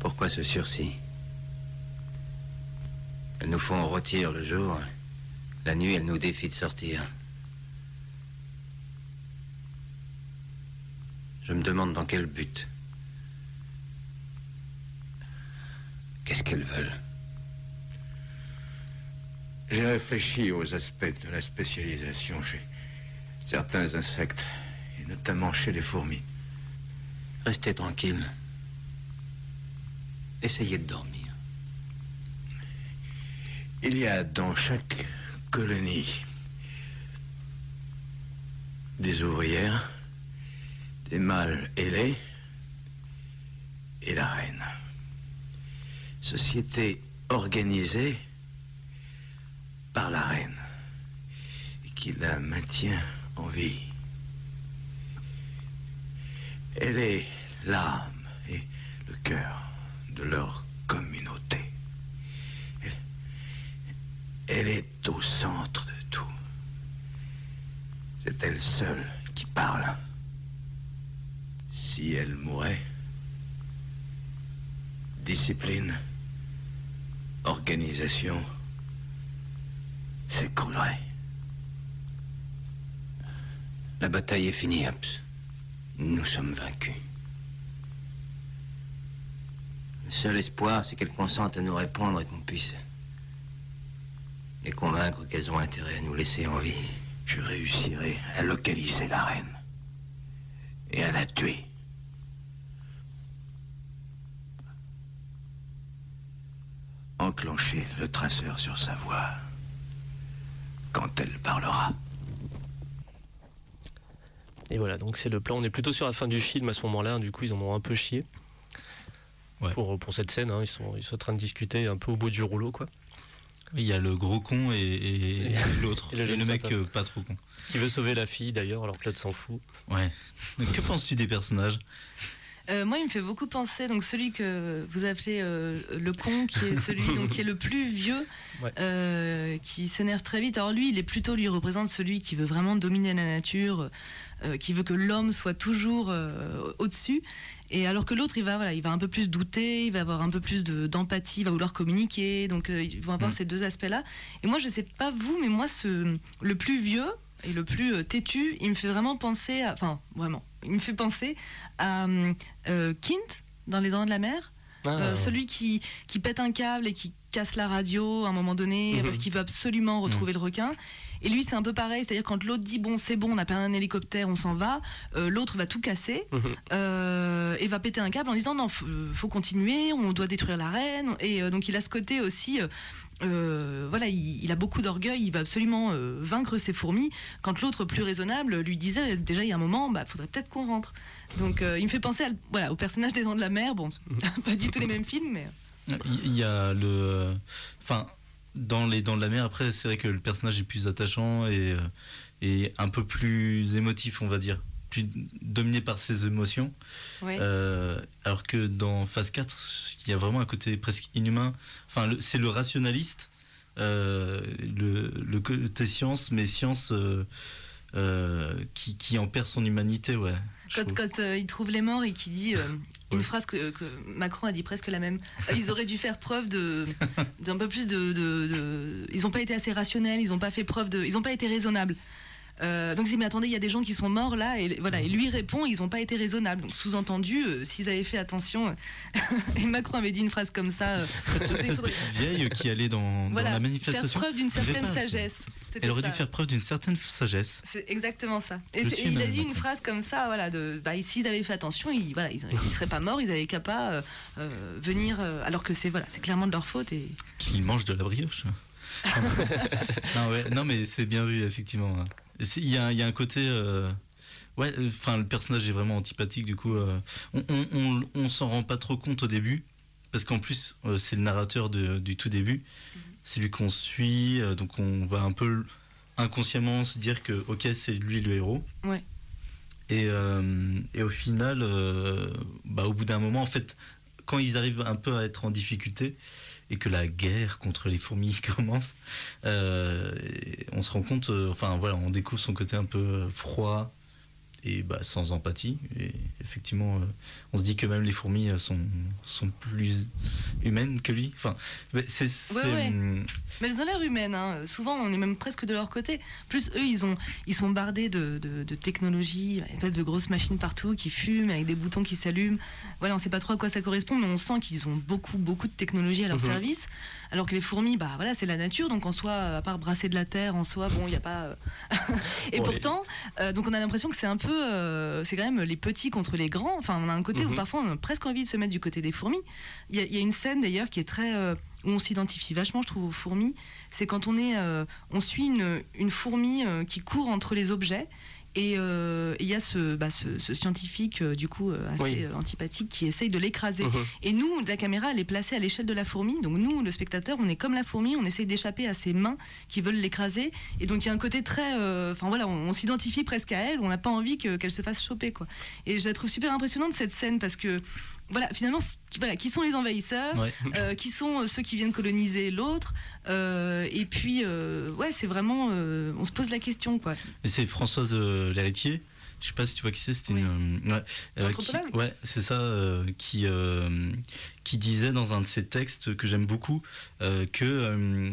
Pourquoi ce sursis Elles nous font rôtir le jour. La nuit, elles nous défient de sortir. Je me demande dans quel but. Qu'est-ce qu'elles veulent J'ai réfléchi aux aspects de la spécialisation chez certains insectes, et notamment chez les fourmis. Restez tranquille. Essayez de dormir. Il y a dans chaque colonie des ouvrières, des mâles ailés et la reine. Société organisée par la reine et qui la maintient en vie. Elle est l'âme et le cœur de leur communauté. Elle est au centre de tout. C'est elle seule qui parle. Si elle mourait, discipline, organisation s'écroulerait. La bataille est finie, Abs. Nous sommes vaincus. Le seul espoir, c'est qu'elles consentent à nous répondre et qu'on puisse les convaincre qu'elles ont intérêt à nous laisser en vie. Je réussirai à localiser la reine et à la tuer. Enclencher le traceur sur sa voix quand elle parlera. Et voilà, donc c'est le plan. On est plutôt sur la fin du film à ce moment-là. Du coup, ils en ont un peu chié. Ouais. Pour, pour cette scène, hein. ils, sont, ils sont en train de discuter un peu au bout du rouleau, quoi. Il y a le gros con et, et- Et- et l'autre. et Et le le, jeune mec euh, pas trop con. Qui veut sauver la fille d'ailleurs, alors que l'autre s'en fout. Ouais. Donc, que penses-tu des personnages? Euh, moi, il me fait beaucoup penser, donc celui que vous appelez euh, le con, qui est celui donc, qui est le plus vieux, Ouais. euh, qui s'énerve très vite. Alors lui, il est plutôt, lui représente celui qui veut vraiment dominer la nature, euh, qui veut que l'homme soit toujours euh, au-dessus. Et alors que l'autre, il va, voilà, il va un peu plus douter, il va avoir un peu plus de- d'empathie, il va vouloir communiquer. Donc euh, ils vont avoir Mm. ces deux aspects-là. Et moi, je sais pas vous, mais moi, ce, le plus vieux et le plus euh, têtu, il me fait vraiment penser, à, enfin vraiment, il me fait penser à euh, Kint dans Les Dents de la Mer. Ah, Euh, celui qui, qui pète un câble et qui casse la radio à un moment donné Mhm. parce qu'il veut absolument retrouver le requin. Et lui, c'est un peu pareil, c'est-à-dire quand l'autre dit bon, c'est bon, on a perdu un hélicoptère, on s'en va, euh, l'autre va tout casser Mhm. euh, et va péter un câble en disant non, faut, faut continuer, on doit détruire la reine. Et euh, donc il a ce côté aussi. euh, euh, voilà, il, il a beaucoup d'orgueil, il va absolument euh, vaincre ses fourmis. Quand l'autre, plus raisonnable, lui disait déjà il y a un moment, bah faudrait peut-être qu'on rentre. Donc euh, il me fait penser à, voilà, au personnage des Dents de la Mer. Bon, pas du tout les mêmes films, mais Il y a le. Enfin, dans Les Dents de la Mer, après, c'est vrai que le personnage est plus attachant et, euh, et un peu plus émotif, on va dire. Plus dominé par ses émotions. Ouais. Euh, alors que dans phase 4, il y a vraiment un côté presque inhumain. Enfin, c'est le rationaliste, euh, le, le côté science, mais science euh, qui, qui en perd son humanité, ouais. Quand, quand, il trouve les morts et qu'il dit une phrase que, que Macron a dit presque la même. Euh, Ils auraient dû faire preuve de d'un peu plus de, de- de- Ils n'ont pas été assez rationnels. Ils n'ont pas fait preuve de. Ils n'ont pas été raisonnables. Euh, donc il dit mais attendez il y a des gens qui sont morts là et voilà et lui répond ils n'ont pas été raisonnables donc sous-entendu euh, s'ils avaient fait attention et Macron avait dit une phrase comme ça euh, Cette, cette faudrait- vieille qui allait dans, dans voilà la faire manifestation, preuve d'une certaine sagesse elle aurait ça. dû faire preuve d'une certaine sagesse. C'est exactement ça. Et, il a dit une phrase comme ça, voilà, de, bah, s'ils avaient fait attention, ils, voilà, ils, ils seraient pas morts, ils avaient qu'à pas euh, euh, venir, euh, alors que c'est voilà, c'est clairement de leur faute. Et Qu'il mange de la brioche. non, ouais, non, mais c'est bien vu, effectivement. C'est- Il y a, il y a un côté. Ouais, enfin, le personnage est vraiment antipathique, du coup. on on, on, on s'en rend pas trop compte au début, parce qu'en plus, c'est le narrateur de- du tout début. C'est lui qu'on suit, euh, donc on va un peu inconsciemment se dire que, ok, c'est lui le héros. Ouais. Et, euh, et au final, euh, bah, au bout d'un moment, en fait, quand ils arrivent un peu à être en difficulté et que la guerre contre les fourmis commence, euh, on se rend compte, enfin voilà, on découvre son côté un peu froid et bah, sans empathie. Et effectivement, euh, on se dit que même les fourmis euh, sont, sont plus humaines que lui. Enfin, mais c'est. ouais. hum, mais elles ont l'air humaines. hein. Souvent, on est même presque de leur côté. Plus eux, ils ont, ils sont bardés de, de, de technologie, il y a de grosses machines partout qui fument avec des boutons qui s'allument. Voilà, on sait pas trop à quoi ça correspond, mais on sent qu'ils ont beaucoup, beaucoup de technologie à leur Mhm. service. Alors que les fourmis, bah voilà, c'est la nature, donc en soi, à part brasser de la terre, en soi, bon, il n'y a pas. euh, Et pourtant, euh, donc on a l'impression que c'est un peu, euh, c'est quand même les petits contre les grands. Enfin, on a un côté où Mhm. parfois on a presque envie de se mettre du côté des fourmis. Il y, a- il y a une scène d'ailleurs qui est très euh, où on s'identifie vachement, je trouve, aux fourmis. C'est quand on est, euh, on suit une, une fourmi qui court entre les objets. Et euh, et il y a ce, bah, ce, ce scientifique euh, du coup euh, assez Oui. antipathique qui essaye de l'écraser. Mhm. Et nous, la caméra, elle est placée à l'échelle de la fourmi. Donc nous, le spectateur, on est comme la fourmi, on essaye d'échapper à ses mains qui veulent l'écraser. Et donc il y a un côté très, enfin voilà, on, on s'identifie presque à elle. On n'a pas envie que- qu'elle se fasse choper, quoi. Et je la trouve super impressionnante cette scène parce que, voilà, finalement, voilà, qui sont les envahisseurs ouais. euh, qui sont euh, ceux qui viennent coloniser l'autre. Euh, et puis, euh, ouais, c'est vraiment, on se pose la question, quoi. Et c'est Françoise Lhéritier. Je sais pas si tu vois qui c'est. C'était Oui. une. ouais, qui, ouais, c'est ça. qui qui disait dans un de ses textes que j'aime beaucoup que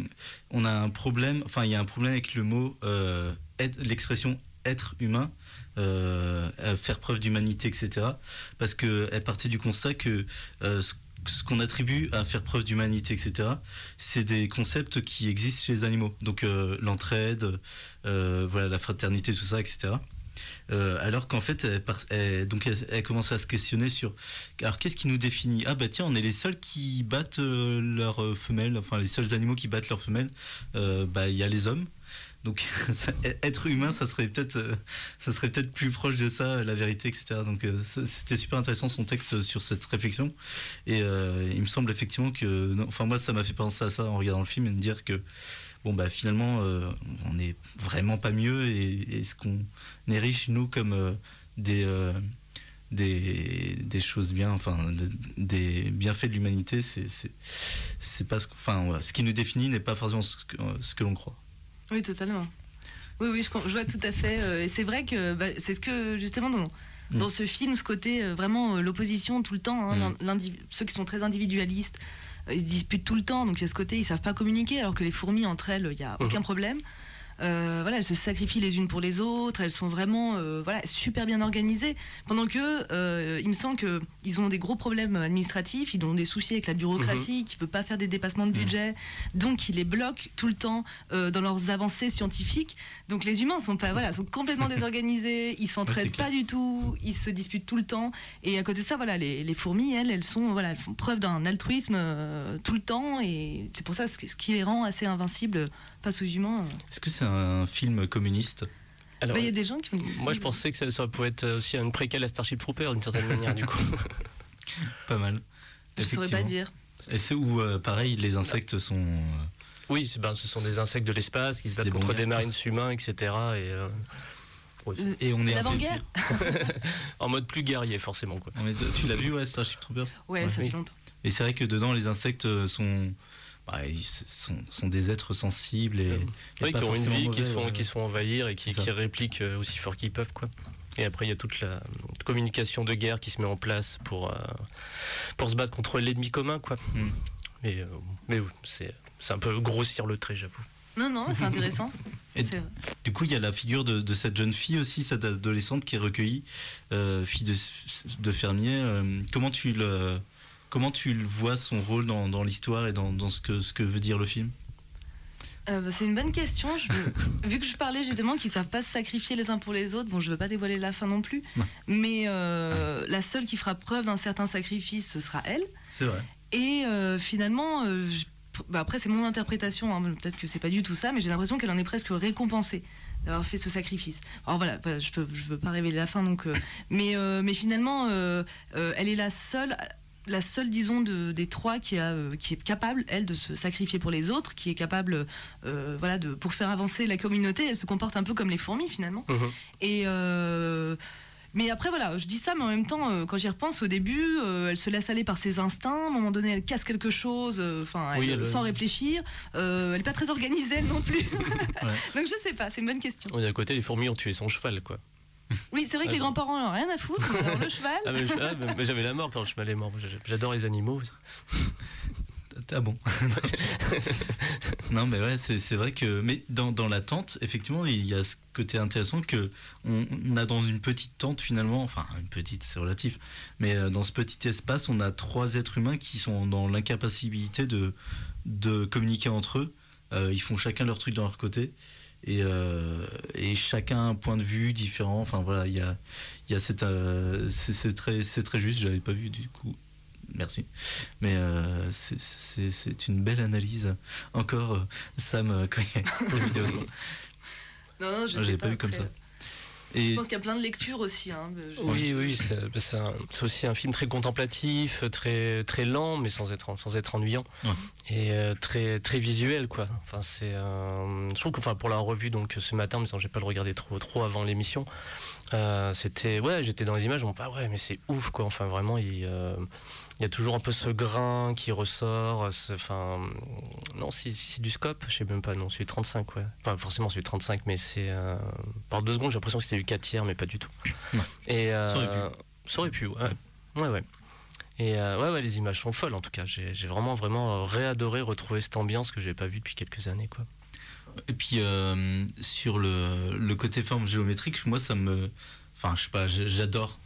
on a un problème. Enfin, il y a un problème avec le mot l'expression être humain. Euh, faire preuve d'humanité, etc. Parce que elle partait du constat que euh, ce qu'on attribue à faire preuve d'humanité, etc., c'est des concepts qui existent chez les animaux. Donc euh, l'entraide, voilà, la fraternité, tout ça, etc. Alors qu'en fait, elle, elle- donc elle, commence à se questionner sur alors qu'est-ce qui nous définit? Ah bah tiens, on est les seuls qui battent leurs femelles, enfin les seuls animaux qui battent leurs femelles. Bah il y a les hommes. Donc être humain, ça serait peut-être, euh, ça serait peut-être plus proche de ça, la vérité, etc. Donc euh, c'était super intéressant son texte sur cette réflexion. Et euh, il me semble effectivement que, enfin moi ça m'a fait penser à ça en regardant le film et me dire que bon bah finalement euh, on n'est vraiment pas mieux et, ce qu'on érige nous comme euh, des euh, des, choses bien, enfin de- des bienfaits de l'humanité, c'est pas ce, enfin voilà, ce qui nous définit n'est pas forcément ce que l'on croit. Oui, totalement. Oui, oui, je, vois tout à fait. euh, et c'est vrai que bah, c'est ce que, justement, dans, Mm. dans ce film, ce côté euh, vraiment euh, l'opposition tout le temps, hein, Mm. ceux qui sont très individualistes, ils se disputent tout le temps, donc il y a ce côté, ils savent pas communiquer, alors que les fourmis, entre elles, il n'y a aucun problème. Euh, voilà, elles se sacrifient les unes pour les autres, elles sont vraiment euh, voilà, super bien organisées. Pendant que, euh, il me semble qu'ils ont des gros problèmes administratifs, ils ont des soucis avec la bureaucratie, qui ne peut pas faire des dépassements de budget, donc ils les bloquent tout le temps dans leurs avancées scientifiques. Donc les humains sont, pas, voilà, sont complètement désorganisés, ils s'entraident Ouais, c'est clair. pas du tout, ils se disputent tout le temps. Et à côté de ça, voilà, les, les fourmis, elles, elles, sont, voilà, elles font preuve d'un altruisme tout le temps, et c'est pour ça ce qui les rend assez invincibles face aux humains. Est-ce que c'est un film communiste? Alors, Bah, Il y a des gens qui. moi, je pensais que ça, ça pouvait être aussi une préquelle à Starship Trooper d'une certaine manière, du coup. Pas mal. Je saurais pas dire. Et c'est où, euh, pareil, les insectes sont. euh, Oui, c'est- ben, ce sont des insectes de l'espace qui se battent des contre des marines humains, etc. Et, euh, Euh, Et on est. un L'avant-guerre en mode plus guerrier, forcément. Quoi. plus- on est- Tu l'as vu, ouais, Starship Troopers? Ouais, Ouais, ça oui. fait longtemps. Et c'est vrai que dedans, les insectes sont. Bah, ils sont, sont des êtres sensibles et, et Oui, pas qui ont une vie, qui se, font, ouais. qui se font envahir et qui, répliquent euh, aussi fort qu'ils peuvent. Quoi. Et après, il y a toute la communication de guerre qui se met en place pour, euh, pour se battre contre l'ennemi commun. Quoi. Mm. Mais, euh, mais c'est c'est un peu grossir le trait, j'avoue. Non, non, c'est intéressant. Et- C'est vrai. Du coup, il y a la figure de, de cette jeune fille aussi, cette adolescente qui est recueillie, euh, fille de, de fermier. euh, comment tu le. Comment tu vois son rôle dans, dans l'histoire et dans, dans ce, que, ce que veut dire le film? Euh, bah, c'est une bonne question. Je veux- vu que je parlais justement qu'ils savent pas se sacrifier les uns pour les autres, bon, je veux pas dévoiler la fin non plus, Non. mais euh, la seule qui fera preuve d'un certain sacrifice, ce sera elle. C'est vrai. Et euh, finalement, je- bah, après c'est mon interprétation, hein, peut-être que c'est pas du tout ça, mais j'ai l'impression qu'elle en est presque récompensée d'avoir fait ce sacrifice. Alors voilà, voilà, je ne veux pas révéler la fin, donc, mais, mais finalement, elle est la seule. La seule, disons, de, des trois qui, a, euh, qui est capable, elle, de se sacrifier pour les autres, qui est capable, euh, voilà, de, pour faire avancer la communauté, elle se comporte un peu comme les fourmis finalement. Mhm. Et euh, mais après voilà, je dis ça, mais en même temps, euh, quand j'y repense, au début, euh, elle se laisse aller par ses instincts. À un moment donné, elle casse quelque chose, enfin, elle- Oui, elle- sans réfléchir. Elle est pas très organisée elle non plus. Donc je sais pas, c'est une bonne question. Oui, à côté, les fourmis ont tué son cheval. Quoi. Oui, c'est vrai que Ah, les grands-parents n'ont rien à foutre. Alors, le cheval. Ah, mais, je- ah, mais- mais j'avais la mort quand le cheval est mort. J'adore les animaux. Ah bon Non, mais ouais, c'est c'est vrai que. Mais dans, dans la tente, effectivement, il y a ce côté intéressant que on, on a dans une petite tente finalement, enfin, une petite, c'est relatif, mais euh, dans ce petit espace, on a trois êtres humains qui sont dans l'incapacité de, de communiquer entre eux. Euh, ils font chacun leur truc dans leur côté. Et, euh, et chacun a un point de vue différent. Enfin voilà, il y a, y a cette. euh, c'est très, c'est très juste, j'avais pas vu du coup. Merci. Mais euh, c'est- une belle analyse. Encore, euh, Sam, quand il y a vidéo. Non, non, je j'avais pas. pas vu comme après. Je pense qu'il y a plein de lectures aussi. hein, je- Oui, oui, c'est c'est aussi un film très contemplatif, très, très lent, mais sans être, sans être ennuyant. Ouais. Et euh, très, très visuel, quoi. Enfin, c'est, euh, je trouve que enfin, pour la revue donc, ce matin, mais j'ai pas le regarder trop, trop avant l'émission, euh, c'était. Ouais, j'étais dans les images, on me dit, ah ouais, mais c'est ouf, quoi. Enfin, vraiment, il. Il y a toujours un peu ce grain qui ressort. Enfin, non, c'est du scope, je sais même pas. Non, celui 35, ouais. Enfin, forcément, celui 35, mais c'est. euh, par deux secondes, j'ai l'impression que c'était du 4 tiers, mais pas du tout. Ouais. Et, euh, Ça aurait pu. ça aurait pu, ouais. Ouais, ouais. Et euh, ouais, ouais, les images sont folles en tout cas. J'ai vraiment, vraiment réadoré retrouver cette ambiance que j'ai pas vue depuis quelques années, quoi. Et puis sur le, le côté forme géométrique, moi ça me. Enfin, je sais pas, j'adore.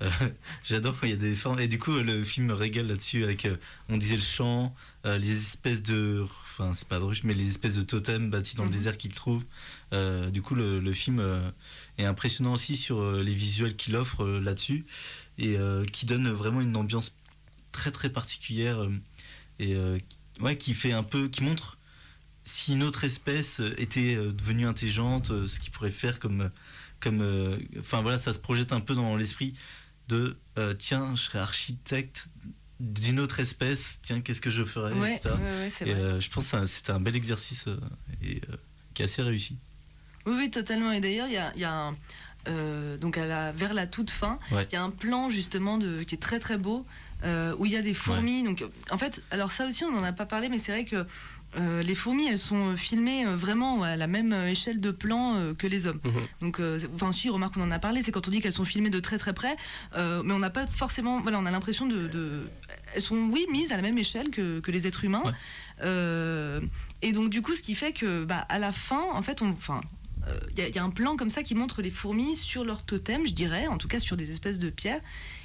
Euh, j'adore quand il y a des formes. Et du coup, le film me régale là-dessus avec, euh, on disait le chant, euh, les espèces de. Enfin, c'est pas de ruches, mais les espèces de totems bâtis dans le Mhm. désert qu'il trouve. Du coup, le, le film est impressionnant aussi sur les visuels qu'il offre là-dessus et qui donne vraiment une ambiance très très particulière et ouais, qui fait un peu. qui montre si une autre espèce était devenue intelligente, ce qu'il pourrait faire comme, comme, euh, enfin voilà, ça se projette un peu dans l'esprit de, euh, tiens, je serais architecte d'une autre espèce, tiens, qu'est-ce que je ferais, Ouais, etc. ouais, ouais, c'est Et vrai. euh, je pense que c'est un- c'était un bel exercice euh, et qui est assez réussi. Oui, oui, totalement. Et d'ailleurs, il y a, il y a un. euh, donc à la, vers la toute fin, il Ouais. y a un plan justement de, qui est très très beau euh, où il y a des fourmis. Donc en fait, alors ça aussi on n'en a pas parlé, mais c'est vrai que euh, les fourmis elles sont filmées euh, vraiment à la même euh, échelle de plan euh, que les hommes. Mhm. Donc euh, enfin si, remarque on en a parlé, c'est quand on dit qu'elles sont filmées de très très près, euh, mais on n'a pas forcément, voilà, on a l'impression de, de- elles sont oui mises à la même échelle que, que les êtres humains. Ouais. Euh, et donc du coup, ce qui fait que bah, à la fin, en fait, on, enfin, il y a un plan comme ça qui montre les fourmis sur leur totem, je dirais, en tout cas sur des espèces de pierres,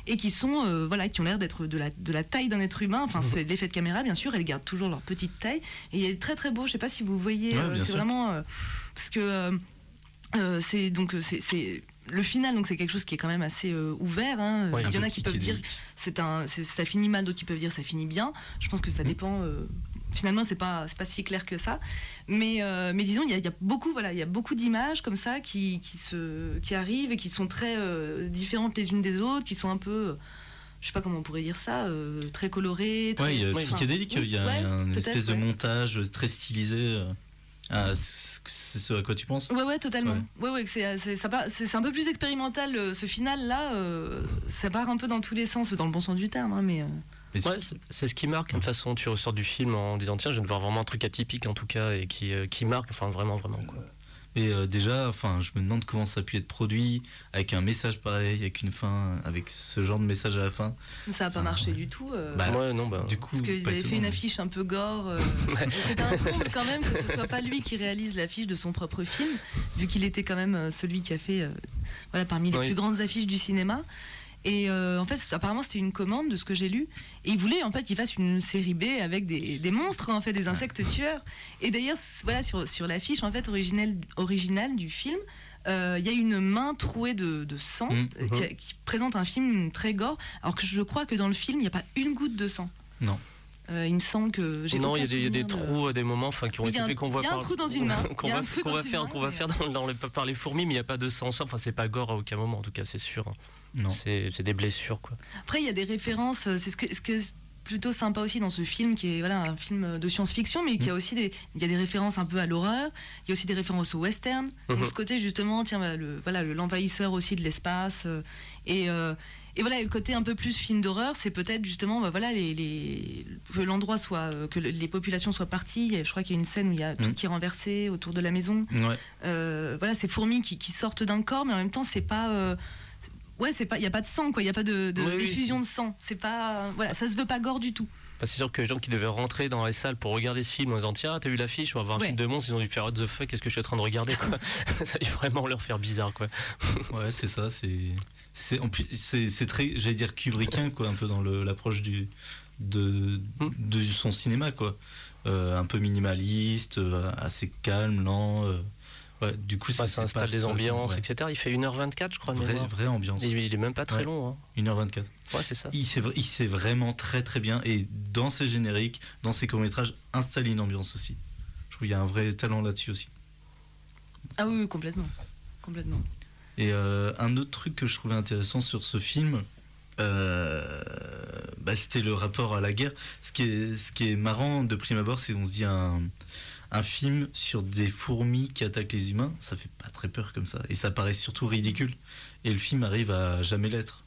et qui sont, euh, voilà, qui ont l'air d'être de la, de la taille d'un être humain. Enfin, c'est l'effet de caméra, bien sûr, elles gardent toujours leur petite taille, et il est très très beau. Je sais pas si vous voyez, Ouais, euh, c'est vraiment euh, parce que c'est donc c'est- le final, donc c'est quelque chose qui est quand même assez euh, ouvert. hein. Ouais, il y en a qui peuvent dire c'est un, ça finit mal, d'autres qui peuvent dire ça finit bien. Je pense que ça dépend. euh, finalement, c'est pas, pas si clair que ça. Mais, euh, mais disons, il y, a- il y a beaucoup, voilà, il y a beaucoup d'images comme ça qui, qui se, qui arrivent et qui sont très euh, différentes les unes des autres, qui sont un peu, je sais pas comment on pourrait dire ça, euh, très coloré, très Ouais, il y a enfin, psychédélique, oui, il y a ouais, une espèce de ouais. montage très stylisé. euh, ah, c'est ce à quoi tu penses? Ouais, ouais, totalement. Ouais, ouais, que c'est, un peu plus expérimental. euh, Ce final-là, euh, ça part un peu dans tous les sens, dans le bon sens du terme. hein, mais euh, Mais Ouais, c'est- c'est ce qui marque, hein, de toute façon, tu ressors du film en disant tiens, je viens de voir vraiment un truc atypique en tout cas et qui, euh, qui marque, enfin vraiment, vraiment. Quoi. Et euh, déjà, enfin, je me demande comment ça a pu être produit avec un message pareil, avec une fin, avec ce genre de message à la fin. ça n'a pas marché du tout. euh, Bah, ouais, non, bah. Du coup, parce qu'ils avaient fait une affiche un peu gore. euh, C'était un comble quand même que ce soit pas lui qui réalise l'affiche de son propre film, vu qu'il était quand même euh, celui qui a fait euh, voilà, parmi les Oui. plus grandes affiches du cinéma. Et euh, en fait, apparemment, c'était une commande de ce que j'ai lu. Et il voulait en fait qu'il fasse une série B avec des, des monstres, en fait, des insectes tueurs. Et d'ailleurs, voilà, sur, sur l'affiche en fait originelle, originale du film, euh, il y a une main trouée de, de sang Mhm. euh, qui, qui présente un film très gore. Alors que je crois que dans le film, il n'y a pas une goutte de sang. Non. Euh, il me semble que j'ai Non, il y a des, il y a des souvenir de- trous à des moments enfin, qui ont été faits qu'on voit il y a un par- trou dans une main. qu'on Il y a va, un trou qu'on dans va une faire, main, qu'on va faire dans, dans les, par les fourmis, mais il n'y a pas de sang. Enfin, c'est pas gore à aucun moment, en tout cas, c'est sûr. Non. C'est c'est des blessures, quoi. Après, il y a des références. euh, C'est ce que, ce que est plutôt sympa aussi dans ce film, qui est voilà un film de science-fiction, mais qui a aussi des, il y a des références un peu à l'horreur. Il y a aussi des références au western. Donc, Mhm. ce côté justement, tiens, bah, le voilà le- l'envahisseur aussi de l'espace. euh, et euh, et voilà, le côté un peu plus film d'horreur, c'est peut-être justement, bah, voilà, les, les- que l'endroit soit, que le- les populations soient parties. Je crois qu'il y a une scène où il y a tout Mhm. qui est renversé autour de la maison. Ouais. Euh, voilà, ces fourmis qui, qui sortent d'un corps, mais en même temps, c'est pas. euh, ouais, c'est pas. Il y a pas de sang, quoi. Il y a pas de, de Oui, oui, diffusion de sang. C'est pas. Voilà, ça se veut pas gore du tout. C'est sûr que les gens qui devaient rentrer dans les salles pour regarder ce film en disant tiens, t'as vu l'affiche, on va voir un Ouais. film de monstres, ils ont dû faire what the fuck, qu'est-ce que je suis en train de regarder, quoi. ça a dû vraiment leur faire bizarre, quoi. Ouais, c'est ça. C'est, c'est, en plus, c'est, c'est très, j'allais dire Kubrickien, quoi, un peu dans l'approche du, de, de son cinéma, quoi. Euh, un peu minimaliste, euh, assez calme, lent. euh, ouais, du coup, ça installe des ambiances, ouais. etc. Il fait 1h24, je crois, Vraie, vraie ambiance. Et il est même pas très Ouais. long, hein. 1h24. Ouais, c'est ça. Il sait, il sait vraiment très très bien et dans ses génériques, dans ses courts-métrages, installer une ambiance aussi. Je trouve qu'il y a un vrai talent là-dessus aussi. Ah oui, oui, complètement. Complètement. Et euh, un autre truc que je trouvais intéressant sur ce film, euh, bah, c'était le rapport à la guerre. Ce qui est, ce qui est marrant de prime abord, c'est qu'on se dit un, un film sur des fourmis qui attaquent les humains, ça fait pas très peur comme ça. Et ça paraît surtout ridicule. Et le film arrive à jamais l'être.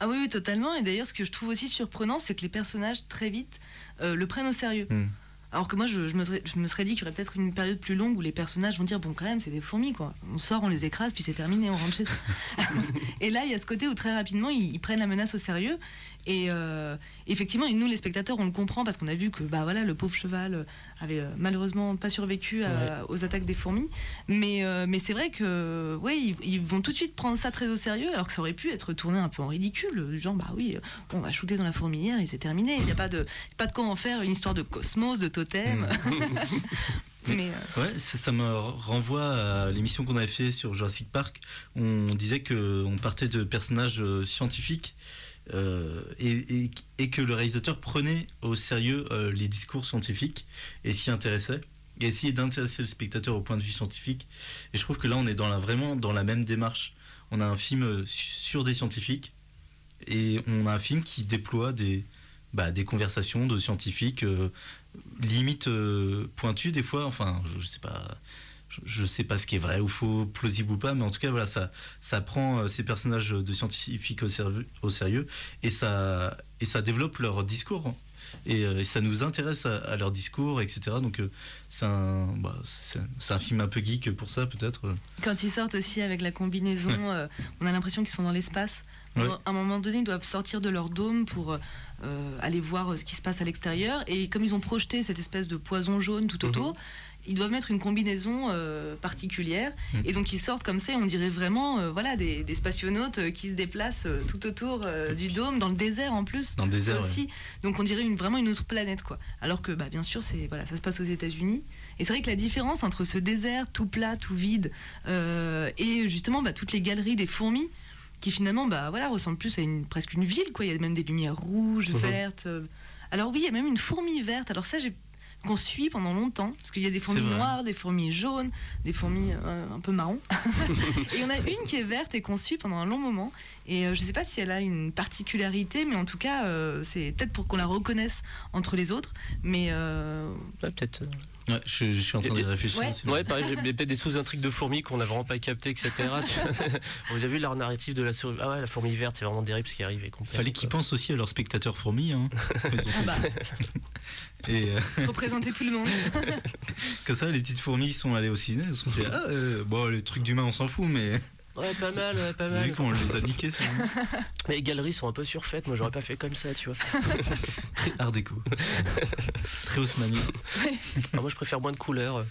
Ah oui, oui, totalement. Et d'ailleurs, ce que je trouve aussi surprenant, c'est que les personnages, très vite, euh, le prennent au sérieux. Hmm. Alors que moi, je, je me, serais, je me serais dit qu'il y aurait peut-être une période plus longue où les personnages vont dire Bon, quand même, c'est des fourmis, quoi. On sort, on les écrase, puis c'est terminé, on rentre chez soi. et là, il y a ce côté où très rapidement, ils, ils prennent la menace au sérieux. Et euh, effectivement, et nous, les spectateurs, on le comprend parce qu'on a vu que bah, voilà, le pauvre cheval euh, avait euh, malheureusement pas survécu à- aux attaques des fourmis. Mais, euh, mais c'est vrai que ouais, ils, ils vont tout de suite prendre ça très au sérieux, alors que ça aurait pu être tourné un peu en ridicule. Genre, bah oui, on va shooter dans la fourmilière et c'est terminé. Il n'y a pas de, pas de quoi en faire une histoire de cosmos, de totem. mais euh, Ouais, ça, ça me renvoie à l'émission qu'on avait fait sur Jurassic Park. On disait que on partait de personnages scientifiques euh, et, que le réalisateur prenait au sérieux euh, les discours scientifiques et s'y intéressait et essayait d'intéresser le spectateur au point de vue scientifique. Et je trouve que là, on est vraiment dans la même démarche. On a un film euh, sur des scientifiques et on a un film qui déploie des, bah, conversations de scientifiques euh, limite pointues des fois. Enfin, je, je sais pas. Je, je sais pas ce qui est vrai ou faux, plausible ou pas, mais en tout cas, voilà, ça, ça prend euh, ces personnages de scientifiques au, sérieux- au sérieux et ça, et ça développe leur discours. hein. Et, euh, et ça nous intéresse à, à leur discours, etc. Donc, euh, c'est un, bah, un film un peu geek pour ça, peut-être. quand ils sortent aussi avec la combinaison, euh, on a l'impression qu'ils sont dans l'espace. Ouais. À un moment donné, ils doivent sortir de leur dôme pour euh, aller voir euh, ce qui se passe à l'extérieur. Et comme ils ont projeté cette espèce de poison jaune tout autour, ils doivent mettre une combinaison euh, particulière. Mhm. Et donc ils sortent comme ça, et on dirait vraiment euh, voilà, des, des spationautes euh, qui se déplacent euh, tout autour du dôme, dans le désert en plus. Dans le désert, ouais. aussi. Donc on dirait une, vraiment une autre planète quoi. Alors que bah, bien sûr c'est voilà ça se passe aux États-Unis. Et c'est vrai que la différence entre ce désert tout plat, tout vide et justement bah, toutes les galeries des fourmis qui finalement bah voilà ressemblent plus à une presque une ville quoi. Il y a même des lumières rouges, vertes. Alors oui il y a même une fourmi verte. Alors ça j'ai qu'on suit pendant longtemps, parce qu'il y a des fourmis noires, des fourmis jaunes, des fourmis euh, un peu marron. et il y en a une qui est verte et qu'on suit pendant un long moment. Et euh, je sais pas si elle a une particularité, mais en tout cas, euh, c'est peut-être pour qu'on la reconnaisse entre les autres. Mais euh, Ouais, peut-être. Ouais, je, je suis en train d'y réfléchir Ouais. aussi. Ouais, pareil, j'ai peut-être des sous-intrigues de fourmis qu'on n'a vraiment pas capté, etc. Vous avez vu leur narratif de la souris Ah ouais, la fourmi verte, c'est vraiment terrible ce qui arrive. Et complètement, Fallait qu'ils pensent aussi à leurs spectateurs fourmis. Hein. Ah bah, Et euh, faut présenter tout le monde. comme ça, les petites fourmis sont allées au ciné. Elles se sont fait Ah, euh, bon, les trucs d'humains, on s'en fout, mais Ouais, pas mal, ouais, pas vous mal. vu comment on les a niqués, Mais les galeries sont un peu surfaites, moi j'aurais pas fait comme ça, tu vois. très art déco. très haussmanien. Ah, moi je préfère moins de couleurs.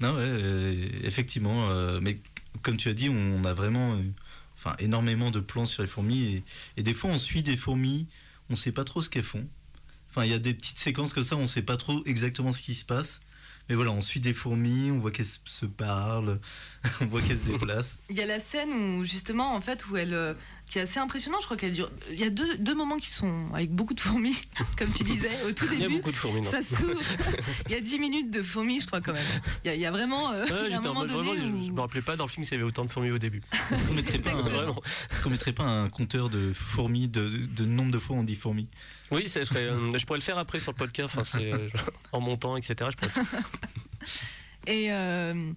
Non, ouais, euh, effectivement. euh, mais comme tu as dit, on a vraiment euh, enfin, énormément de plans sur les fourmis. Et, et des fois, on suit des fourmis, on sait pas trop ce qu'elles font. Enfin, il y a des petites séquences comme ça, on sait pas trop exactement ce qui se passe. Mais voilà, on suit des fourmis, on voit qu'elles se parlent, on voit qu'elles se déplacent. Il y a la scène où justement en fait où elle euh, qui est assez impressionnante, je crois qu'elle dure. Il y a deux, deux moments qui sont avec beaucoup de fourmis, comme tu disais au tout Il y a début. beaucoup de fourmis, non Ça s'ouvre. Il y a 10 minutes de fourmis, je crois quand même. Il y a, il y a vraiment euh, Ouais, il y a un moment vraiment, donné je, où- je me rappelais pas dans le film s'il y avait autant de fourmis au début. Est-ce qu'on mettrait pas un, Vraiment. est-ce qu'on mettrait pas un compteur de fourmis, de, de nombre de fois on dit fourmis? Oui, ça, je, serais, euh, je pourrais le faire après sur le podcast, enfin, c'est, euh, en montant, etc. Je pourrais... Et, euh,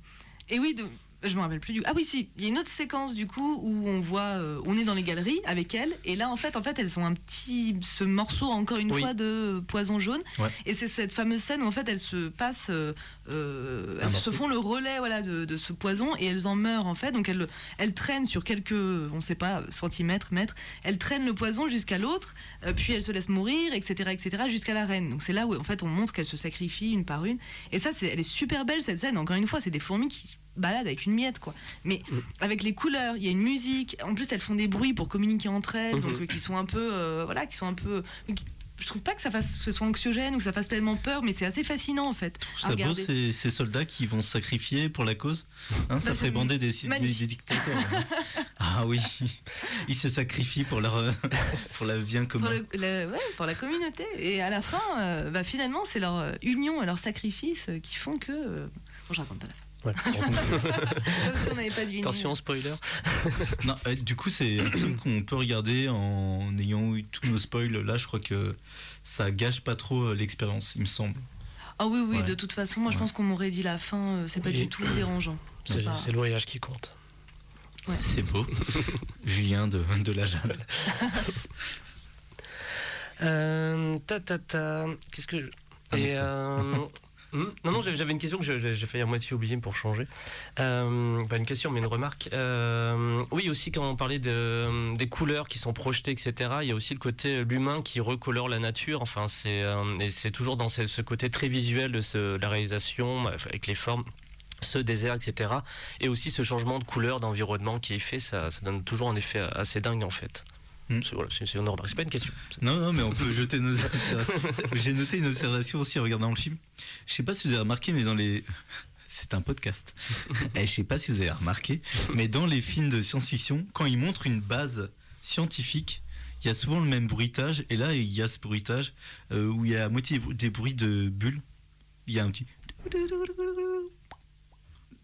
et oui, de- je me rappelle plus du Ah oui, si, il y a une autre séquence du coup où on voit, euh, on est dans les galeries avec elle, et là en fait, en fait, elles ont un petit, ce morceau encore une Oui. fois de poison jaune, Ouais. et c'est cette fameuse scène où en fait elles se passent, euh, euh, elles morceau. se font le relais voilà de, de ce poison et elles en meurent en fait, donc elles, elles traînent sur quelques, on sait pas, centimètres, mètres, elles traînent le poison jusqu'à l'autre, euh, puis elles se laissent mourir, etc., etc., jusqu'à la reine. Donc c'est là où en fait on montre qu'elles se sacrifient une par une. Et ça, c'est, elle est super belle cette scène. Encore une fois, c'est des fourmis qui se baladent avec une miette, quoi. Mais avec les couleurs, il y a une musique. En plus, elles font des bruits pour communiquer entre elles, donc euh, qui sont un peu, euh, voilà, qui sont un peu. Je trouve pas que ça fasse, que ce soit anxiogène ou que ça fasse tellement peur, mais c'est assez fascinant en fait. Ça beau ces, ces soldats qui vont se sacrifier pour la cause? Hein, Ça Bah, ferait c'est bander des, des, des dictateurs. hein. ah oui, ils se sacrifient pour leur pour la bien Pour, commun. le- le- ouais, pour la communauté. Et à la fin, euh, bah, finalement, c'est leur union et leur sacrifice qui font que. Bon, je raconte pas la fin. Ouais. Comme si on n'avait pas deviné. Attention, spoiler. Non, euh, du coup, c'est un film qu'on peut regarder en ayant eu tous nos spoils. Là, je crois que ça gâche pas trop euh, l'expérience, il me semble. Ah oui, oui, Ouais. de toute façon, moi je pense qu'on m'aurait dit la fin, euh, c'est pas du tout dérangeant. C'est, pas- le voyage qui compte. C'est beau. Julien de, de la. Euh, ta ta ta. Qu'est-ce que. je- Ah, Et, euh, hmm, non, non, j'avais une question que j'ai failli à moitié oublier pour changer. Euh, pas une question, mais une remarque. Euh, oui, aussi, quand on parlait de, des couleurs qui sont projetées, etc., il y a aussi le côté euh, l'humain qui recolore la nature. Enfin, c'est euh, toujours dans ce, côté très visuel de la réalisation, avec les formes ce désert, etc. Et aussi ce changement de couleur, d'environnement qui est fait, ça donne toujours un effet assez dingue en fait. Hmm. C'est voilà, c'est- c'est pas une question. Non, non, mais on peut jeter nos observations. J'ai noté une observation aussi en regardant le film. Je sais pas si vous avez remarqué, mais dans les. C'est un podcast. Et je sais pas si vous avez remarqué, mais dans les films de science-fiction, quand ils montrent une base scientifique, il y a souvent le même bruitage. Et là, il y a ce bruitage euh, où il y a à moitié des bruits de bulles. Il y a un petit.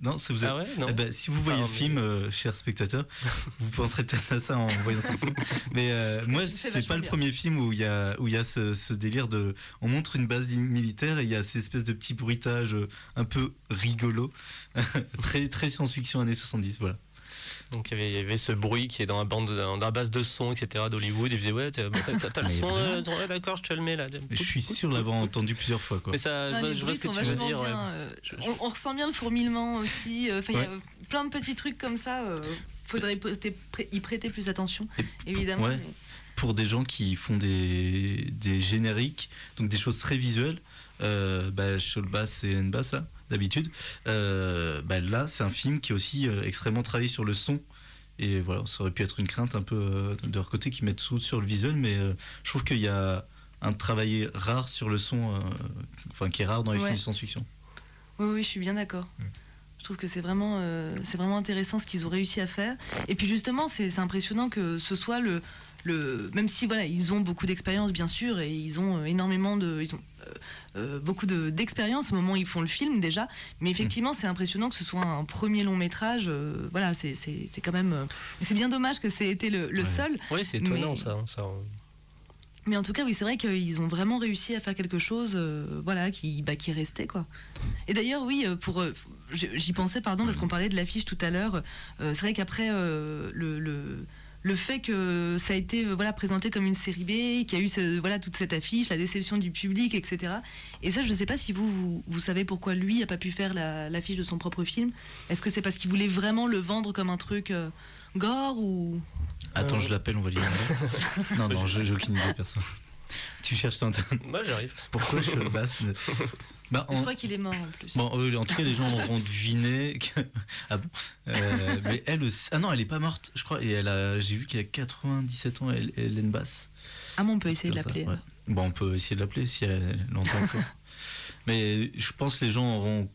Non, vous Ah ouais, non eh ben, si vous voyez Ah, le mais- film, euh, chers spectateurs, vous penserez peut-être à ça en voyant cette scène. Mais euh, moi, c'est pas le bien. premier film où il y a, où y a ce, ce délire de. On montre une base militaire et il y a ces espèces de petits bruitages euh, un peu rigolos. très, très science-fiction années 70, voilà. Donc il y, avait, il y avait ce bruit qui est dans la bande, dans la base de son, etc. d'Hollywood. Il faisait ouais, t'as le son, euh, ouais, d'accord, je te le mets là. Je suis sûr l'avoir entendu plusieurs fois, quoi. Mais ça, je vois, je ce que tu veux dire. ouais. euh, on, on ressent bien le fourmillement aussi. euh, il y a plein de petits trucs comme ça. euh, faudrait y prêter, plus attention, Et- évidemment. ouais. mais- pour des gens qui font des, des génériques, donc des choses très visuelles, euh, bah, Sholba c'est Nbasa d'habitude. Euh, bah, là, c'est un film qui est aussi euh, extrêmement travaillé sur le son. Et voilà, ça aurait pu être une crainte un peu euh, de leur côté qui mettent sous sur le visuel, mais euh, je trouve qu'il y a un travail rare sur le son, euh, enfin qui est rare dans les Ouais. films de science-fiction. Oui, oui, je suis bien d'accord. Je trouve que c'est vraiment, euh, c'est vraiment intéressant ce qu'ils ont réussi à faire. Et puis justement, c'est impressionnant que ce soit le, le, même si voilà, ils ont beaucoup d'expérience bien sûr et ils ont énormément de, ils ont euh, euh, beaucoup de- d'expérience au moment où ils font le film déjà, mais effectivement c'est impressionnant que ce soit un premier long métrage. euh, voilà, c'est quand même, euh, c'est bien dommage que c'est été le, le Ouais. seul. Oui, c'est étonnant Mais- ça. hein, ça, on- Mais en tout cas, oui, c'est vrai qu'ils ont vraiment réussi à faire quelque chose, euh, voilà, qui, bah, qui restait quoi. Et d'ailleurs, oui, pour, euh, j'y pensais, pardon, parce qu'on parlait de l'affiche tout à l'heure. euh, c'est vrai qu'après le, le le fait que ça a été euh, voilà présenté comme une série B, qu'il y a eu ce- voilà toute cette affiche, la déception du public, etc. Et ça, je ne sais pas si vous, vous vous savez pourquoi lui a pas pu faire la- l'affiche de son propre film. Est-ce que c'est parce qu'il voulait vraiment le vendre comme un truc euh, gore ou? Attends, Euh. je l'appelle, on va lui non, non, je- j'ai aucune idée, personne. Tu cherches ton Moi, j'arrive. Pourquoi je le basse bah, Je en... crois qu'il est mort en plus. Bon, euh, en tout cas, les gens auront deviné. Que... Ah bon Euh, Mais elle aussi. Ah non, elle est pas morte, je crois. Et elle a. J'ai vu qu'elle a 97 ans, elle- Hélène Basse. Ah bon, on peut essayer de l'appeler. ouais. Bon, on peut essayer de l'appeler si elle l'entend encore. Mais je pense que les gens auront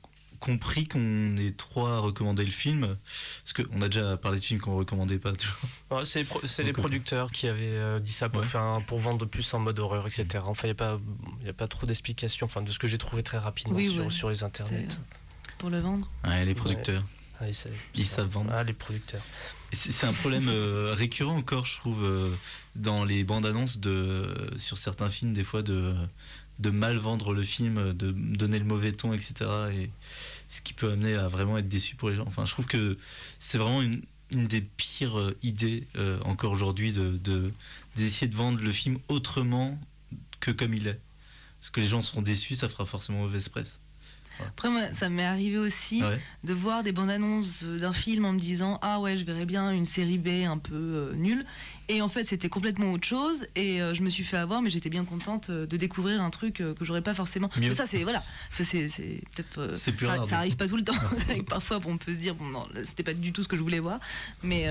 compris qu'on est trois à recommander le film. Parce qu'on a déjà parlé de films qu'on recommandait pas toujours. Ouais, c'est les pro- c'est les Donc, euh, producteurs qui avaient euh, dit ça pour, Ouais. faire un- pour vendre plus en mode horreur, etc. Enfin, il n'y a, pas- y a pas trop d'explications, enfin, de ce que j'ai trouvé très rapidement Oui, sur, ouais. sur les internets. C'est- Pour le vendre. Ouais, les producteurs. Ah, ils savent, Ils savent vendre. Ah, les producteurs. C'est c'est un problème euh, récurrent encore, je trouve, euh, dans les bandes annonces de, sur certains films, des fois, de, de mal vendre le film, de donner le mauvais ton, etc. Et ce qui peut amener à vraiment être déçu pour les gens. Enfin, je trouve que c'est vraiment une, des pires euh, idées euh, encore aujourd'hui de- d'essayer de vendre le film autrement que comme il est. Parce que les gens seront déçus, ça fera forcément mauvaise presse. Après, moi, ça m'est arrivé aussi Ouais. de voir des bandes annonces d'un film en me disant Ah ouais, je verrais bien une série B un peu euh, nulle. Et en fait, c'était complètement autre chose. Et euh, je me suis fait avoir, mais j'étais bien contente euh, de découvrir un truc que j'aurais pas forcément. Mieux. Mais ça, c'est voilà. Ça, c'est peut-être. C'est plus ça, rare, ça arrive pas tout le temps. Parfois, bon, on peut se dire Bon, non, c'était pas du tout ce que je voulais voir. Mais.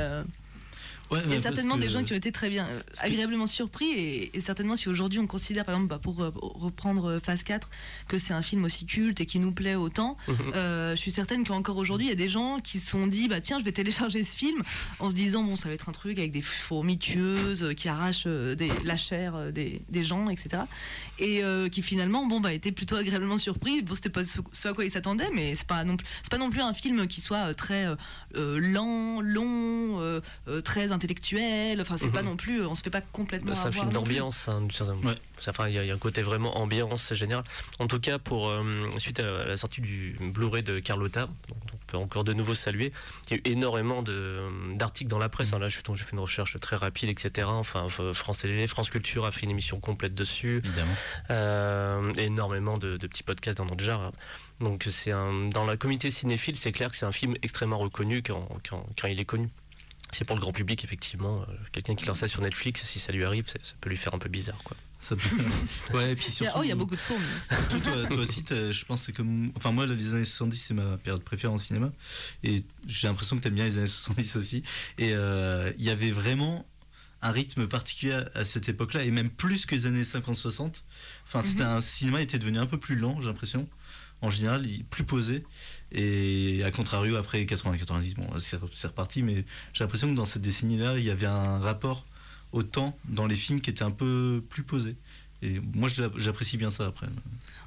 Ouais, Il y a certainement des gens qui ont été très bien, euh, que- agréablement surpris et, et certainement si aujourd'hui on considère, par exemple, bah, pour euh, reprendre euh, Phase 4, que c'est un film aussi culte et qui nous plaît autant, Mhm. euh, je suis certaine qu'encore aujourd'hui il y a des gens qui se sont dit, bah tiens, je vais télécharger ce film en se disant, bon, ça va être un truc avec des fourmis tueuses euh, qui arrachent des- la chair des, des gens, etc. Et euh, qui finalement, bon, bah, étaient plutôt agréablement surpris. Bon, c'était pas ce, à quoi ils s'attendaient, mais c'est pas non plus, pas non plus un film qui soit très euh, lent, long, très intellectuel. Enfin, c'est Mhm. pas non plus, on se fait pas complètement. Bah, c'est un film d'ambiance, hein, Ouais. Enfin, il y, a il y a un côté vraiment ambiance c'est général. En tout cas, pour euh, suite à la sortie du Blu-ray de Carlotta, donc, on peut encore de nouveau saluer. Il y a eu énormément de- d'articles dans la presse. hein. Là, je- donc, j'ai fait une recherche très rapide, etc. Enfin, France Télé, France Culture a fait une émission complète dessus. Évidemment. Euh, énormément de, de petits podcasts dans notre genre. Donc c'est un, dans la communauté cinéphile, c'est clair que c'est un film extrêmement reconnu quand, quand, quand il est connu. C'est pour le grand public, effectivement. Euh, Quelqu'un qui lance ça sur Netflix, si ça lui arrive, ça peut lui faire un peu bizarre. Quoi. Ça peut- ouais, et puis Il y a- surtout. oh, il y a beaucoup de fourmis. Toi, toi aussi, je pense que c'est comme. Enfin, moi, les années 70, c'est ma période préférée en cinéma. Et j'ai l'impression que t'aimes bien les années 70 aussi. Et euh, il y avait vraiment un rythme particulier à, cette époque-là, et même plus que les années 50-60. Enfin, c'était un cinéma était devenu un peu plus lent, j'ai l'impression. En général, plus posé. Et à contrario, après 80-90, bon, c'est reparti, mais j'ai l'impression que dans cette décennie-là, il y avait un rapport au temps dans les films qui était un peu plus posé. Et moi, j'apprécie bien ça après.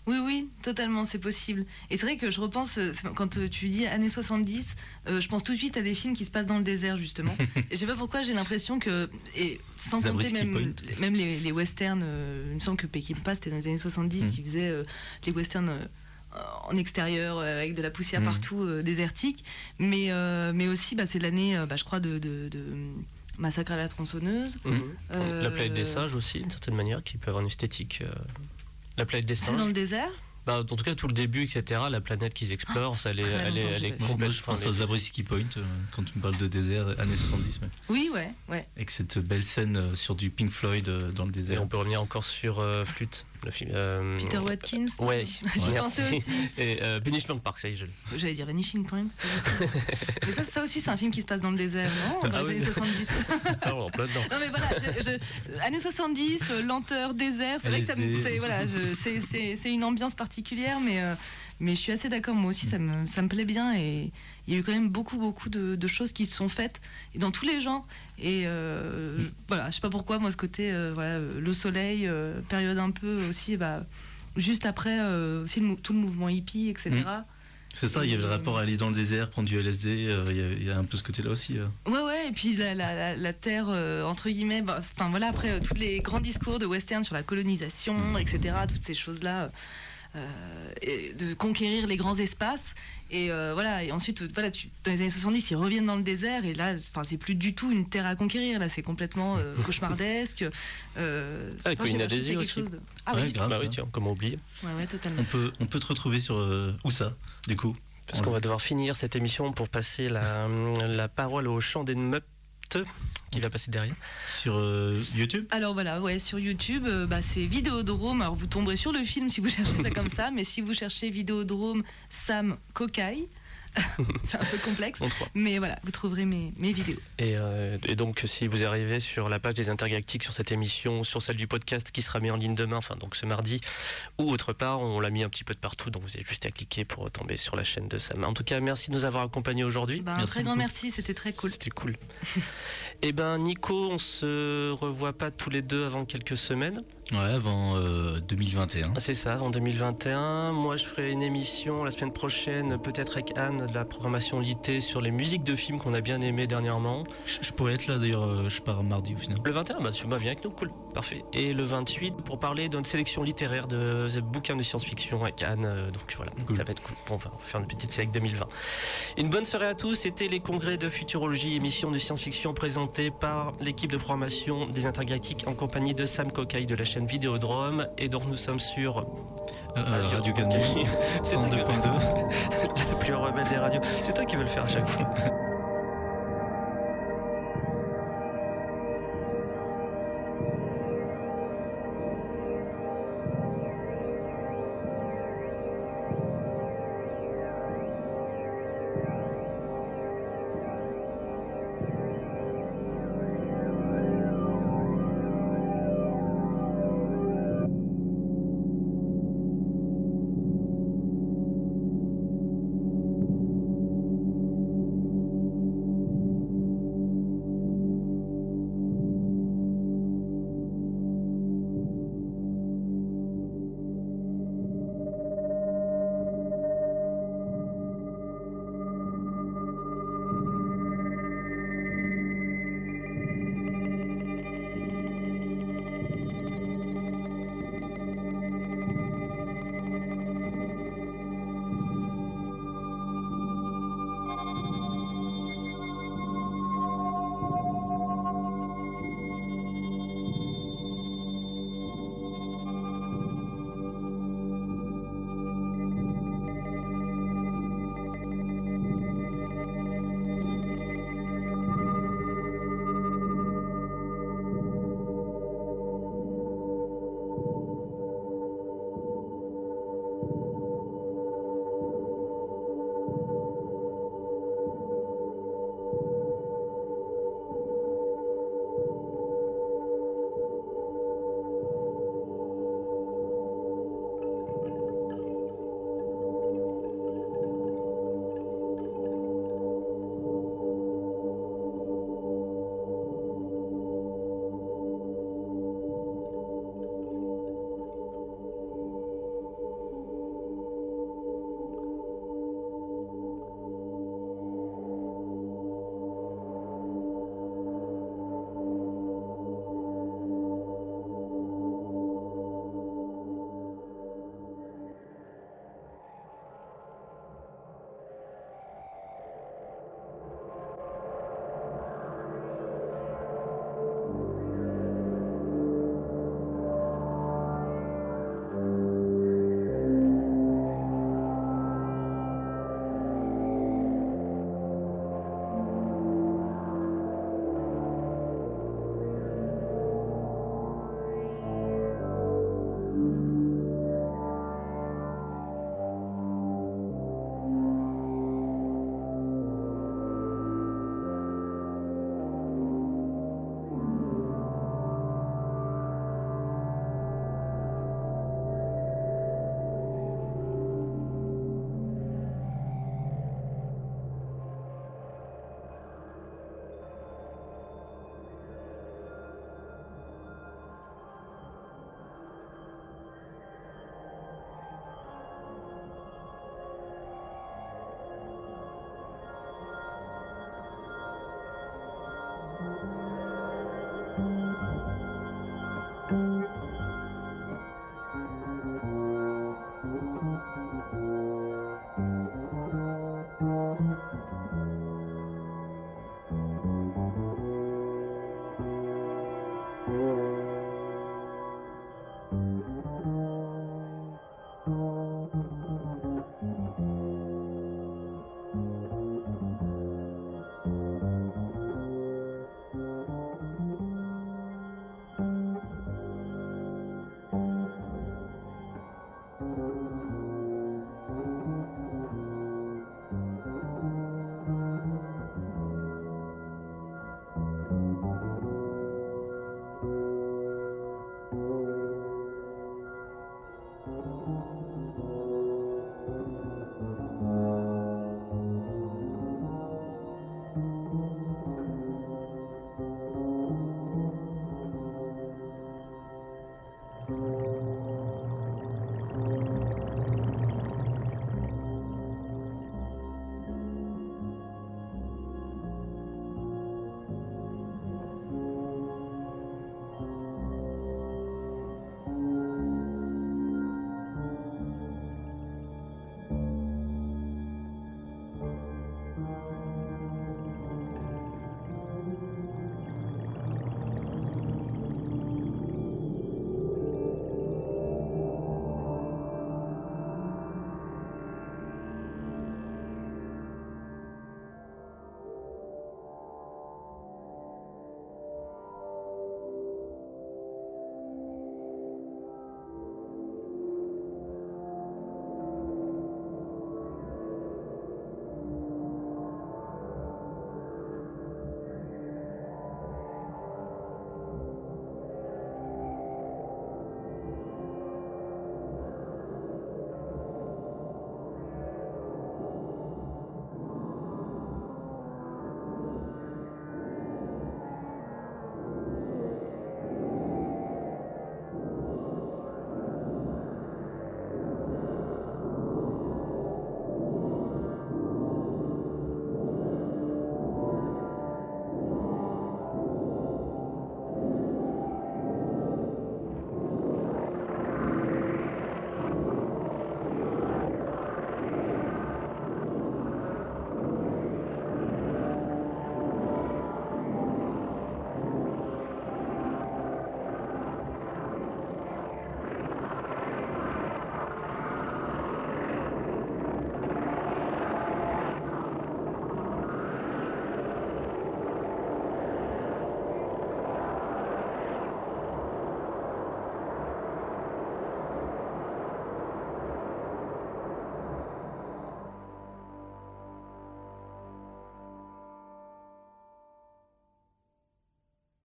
Oui, oui, totalement, c'est possible. Et c'est vrai que je repense, euh, quand euh, tu dis années 70, euh, je pense tout de suite à des films qui se passent dans le désert, justement. et je sais pas pourquoi, j'ai l'impression que, et sans compter Zabriskie même, les, les westerns, euh, il me semble que Peckinpah, c'était dans les années 70, Mm. qui faisait euh, les westerns. Euh, en extérieur euh, avec de la poussière Mm. partout euh, désertique mais euh, mais aussi bah, c'est l'année bah, je crois de, de, de Massacre à la tronçonneuse Euh, La planète des singes aussi, d'une certaine manière, qui peut avoir une esthétique. euh, La planète des c'est singes. dans le désert Bah, en tout cas, tout le début, etc. La planète qu'ils explorent, ça, elle est, très elle est, elle. Moi, complète. je pense enfin, à les- Zabriskie Point euh, quand tu me parles de désert, années 70, mais oui ouais ouais avec cette belle scène euh, sur du Pink Floyd euh, dans le Et désert. on peut revenir encore sur euh, Flûte, le film. euh, Peter Watkins Ouais, j'y pensais aussi Et euh, Punishment Park, ça y est, je l'ai. J'allais dire Vanishing Point. mais ça, ça aussi, c'est un film qui se passe dans le désert, non? Dans Ah les oui. années 70. Ah, on est en plein dedans. non, mais voilà, je- je- années 70, euh, lenteur, désert. C'est vrai que ça me- LSD. c'est voilà, une ambiance particulière, mais, euh, Mais je suis assez d'accord, moi aussi, ça me, ça me plaît bien. Et il y a eu quand même beaucoup, beaucoup de, de choses qui se sont faites, et dans tous les genres. Et euh, voilà, je sais pas pourquoi, moi, ce côté, euh, voilà, euh, le soleil, euh, période un peu aussi, bah, juste après, aussi le tout le mouvement hippie, etc. C'est ça, il y avait le rapport à aller dans le désert, prendre du LSD, euh, il y a- il y, a un peu ce côté-là aussi. euh. Ouais, ouais, et puis la, la- la- la terre, euh, entre guillemets, bah, enfin voilà, après tous les grands discours de western sur la colonisation, etc., toutes ces choses-là, et de conquérir les grands espaces. Et euh, voilà, et ensuite, euh, voilà, tu, dans les années 70, ils reviennent dans le désert, et là, enfin, c'est plus du tout une terre à conquérir, là, c'est complètement euh, cauchemardesque. Euh, Avec enfin, je sais Colina pas, je trouve Désir qu'il y a aussi. quelque chose de- Ah Ouais, oui, grave. Bah oui, tiens, comment oublier ouais, ouais, totalement. On peut, on peut te retrouver sur euh, où ça, du coup Parce qu'on va devoir finir cette émission pour passer la, la parole au chant des qui va passer derrière. Sur euh, YouTube? Alors voilà, ouais, sur YouTube, euh, bah, c'est Vidéodrome. Alors vous tomberez sur le film si vous cherchez ça comme ça, mais si vous cherchez Vidéodrome Sam Kokai, c'est un peu complexe. Mais voilà, vous trouverez mes, mes vidéos. Et, euh, et donc, si vous arrivez sur la page des Intergalactiques, sur cette émission, sur celle du podcast qui sera mis en ligne demain, enfin donc ce mardi, ou autre part, on l'a mis un petit peu de partout, donc vous avez juste à cliquer pour tomber sur la chaîne de Sam. En tout cas, merci de nous avoir accompagnés aujourd'hui. Bah, un très grand merci, c'était très cool. C'était cool. Eh ben, Nico, on se revoit pas tous les deux avant quelques semaines. Ouais, avant euh, 2021. C'est ça, en 2021. Moi, je ferai une émission la semaine prochaine, peut-être avec Anne, de la programmation litée sur les musiques de films qu'on a bien aimées dernièrement. Je, je pourrais être là d'ailleurs, euh, je pars mardi au final. Le 21, bah, tu bah, viens avec nous, cool, parfait. Et le 28, pour parler d'une sélection littéraire de, de bouquins de science-fiction avec Anne. euh, donc voilà, Cool. ça va être cool. Bon, on va faire une petite série 2020. Une bonne soirée à tous. C'était les congrès de futurologie, émission de science-fiction présentée par l'équipe de programmation des Intergalactiques en compagnie de Sam Cocaille de la chaîne Vidéodrome. Et donc nous sommes sur Euh, euh, Radio Canu, qui- 102.2. la plus rebelle des radios. C'est toi qui veux le faire à chaque fois.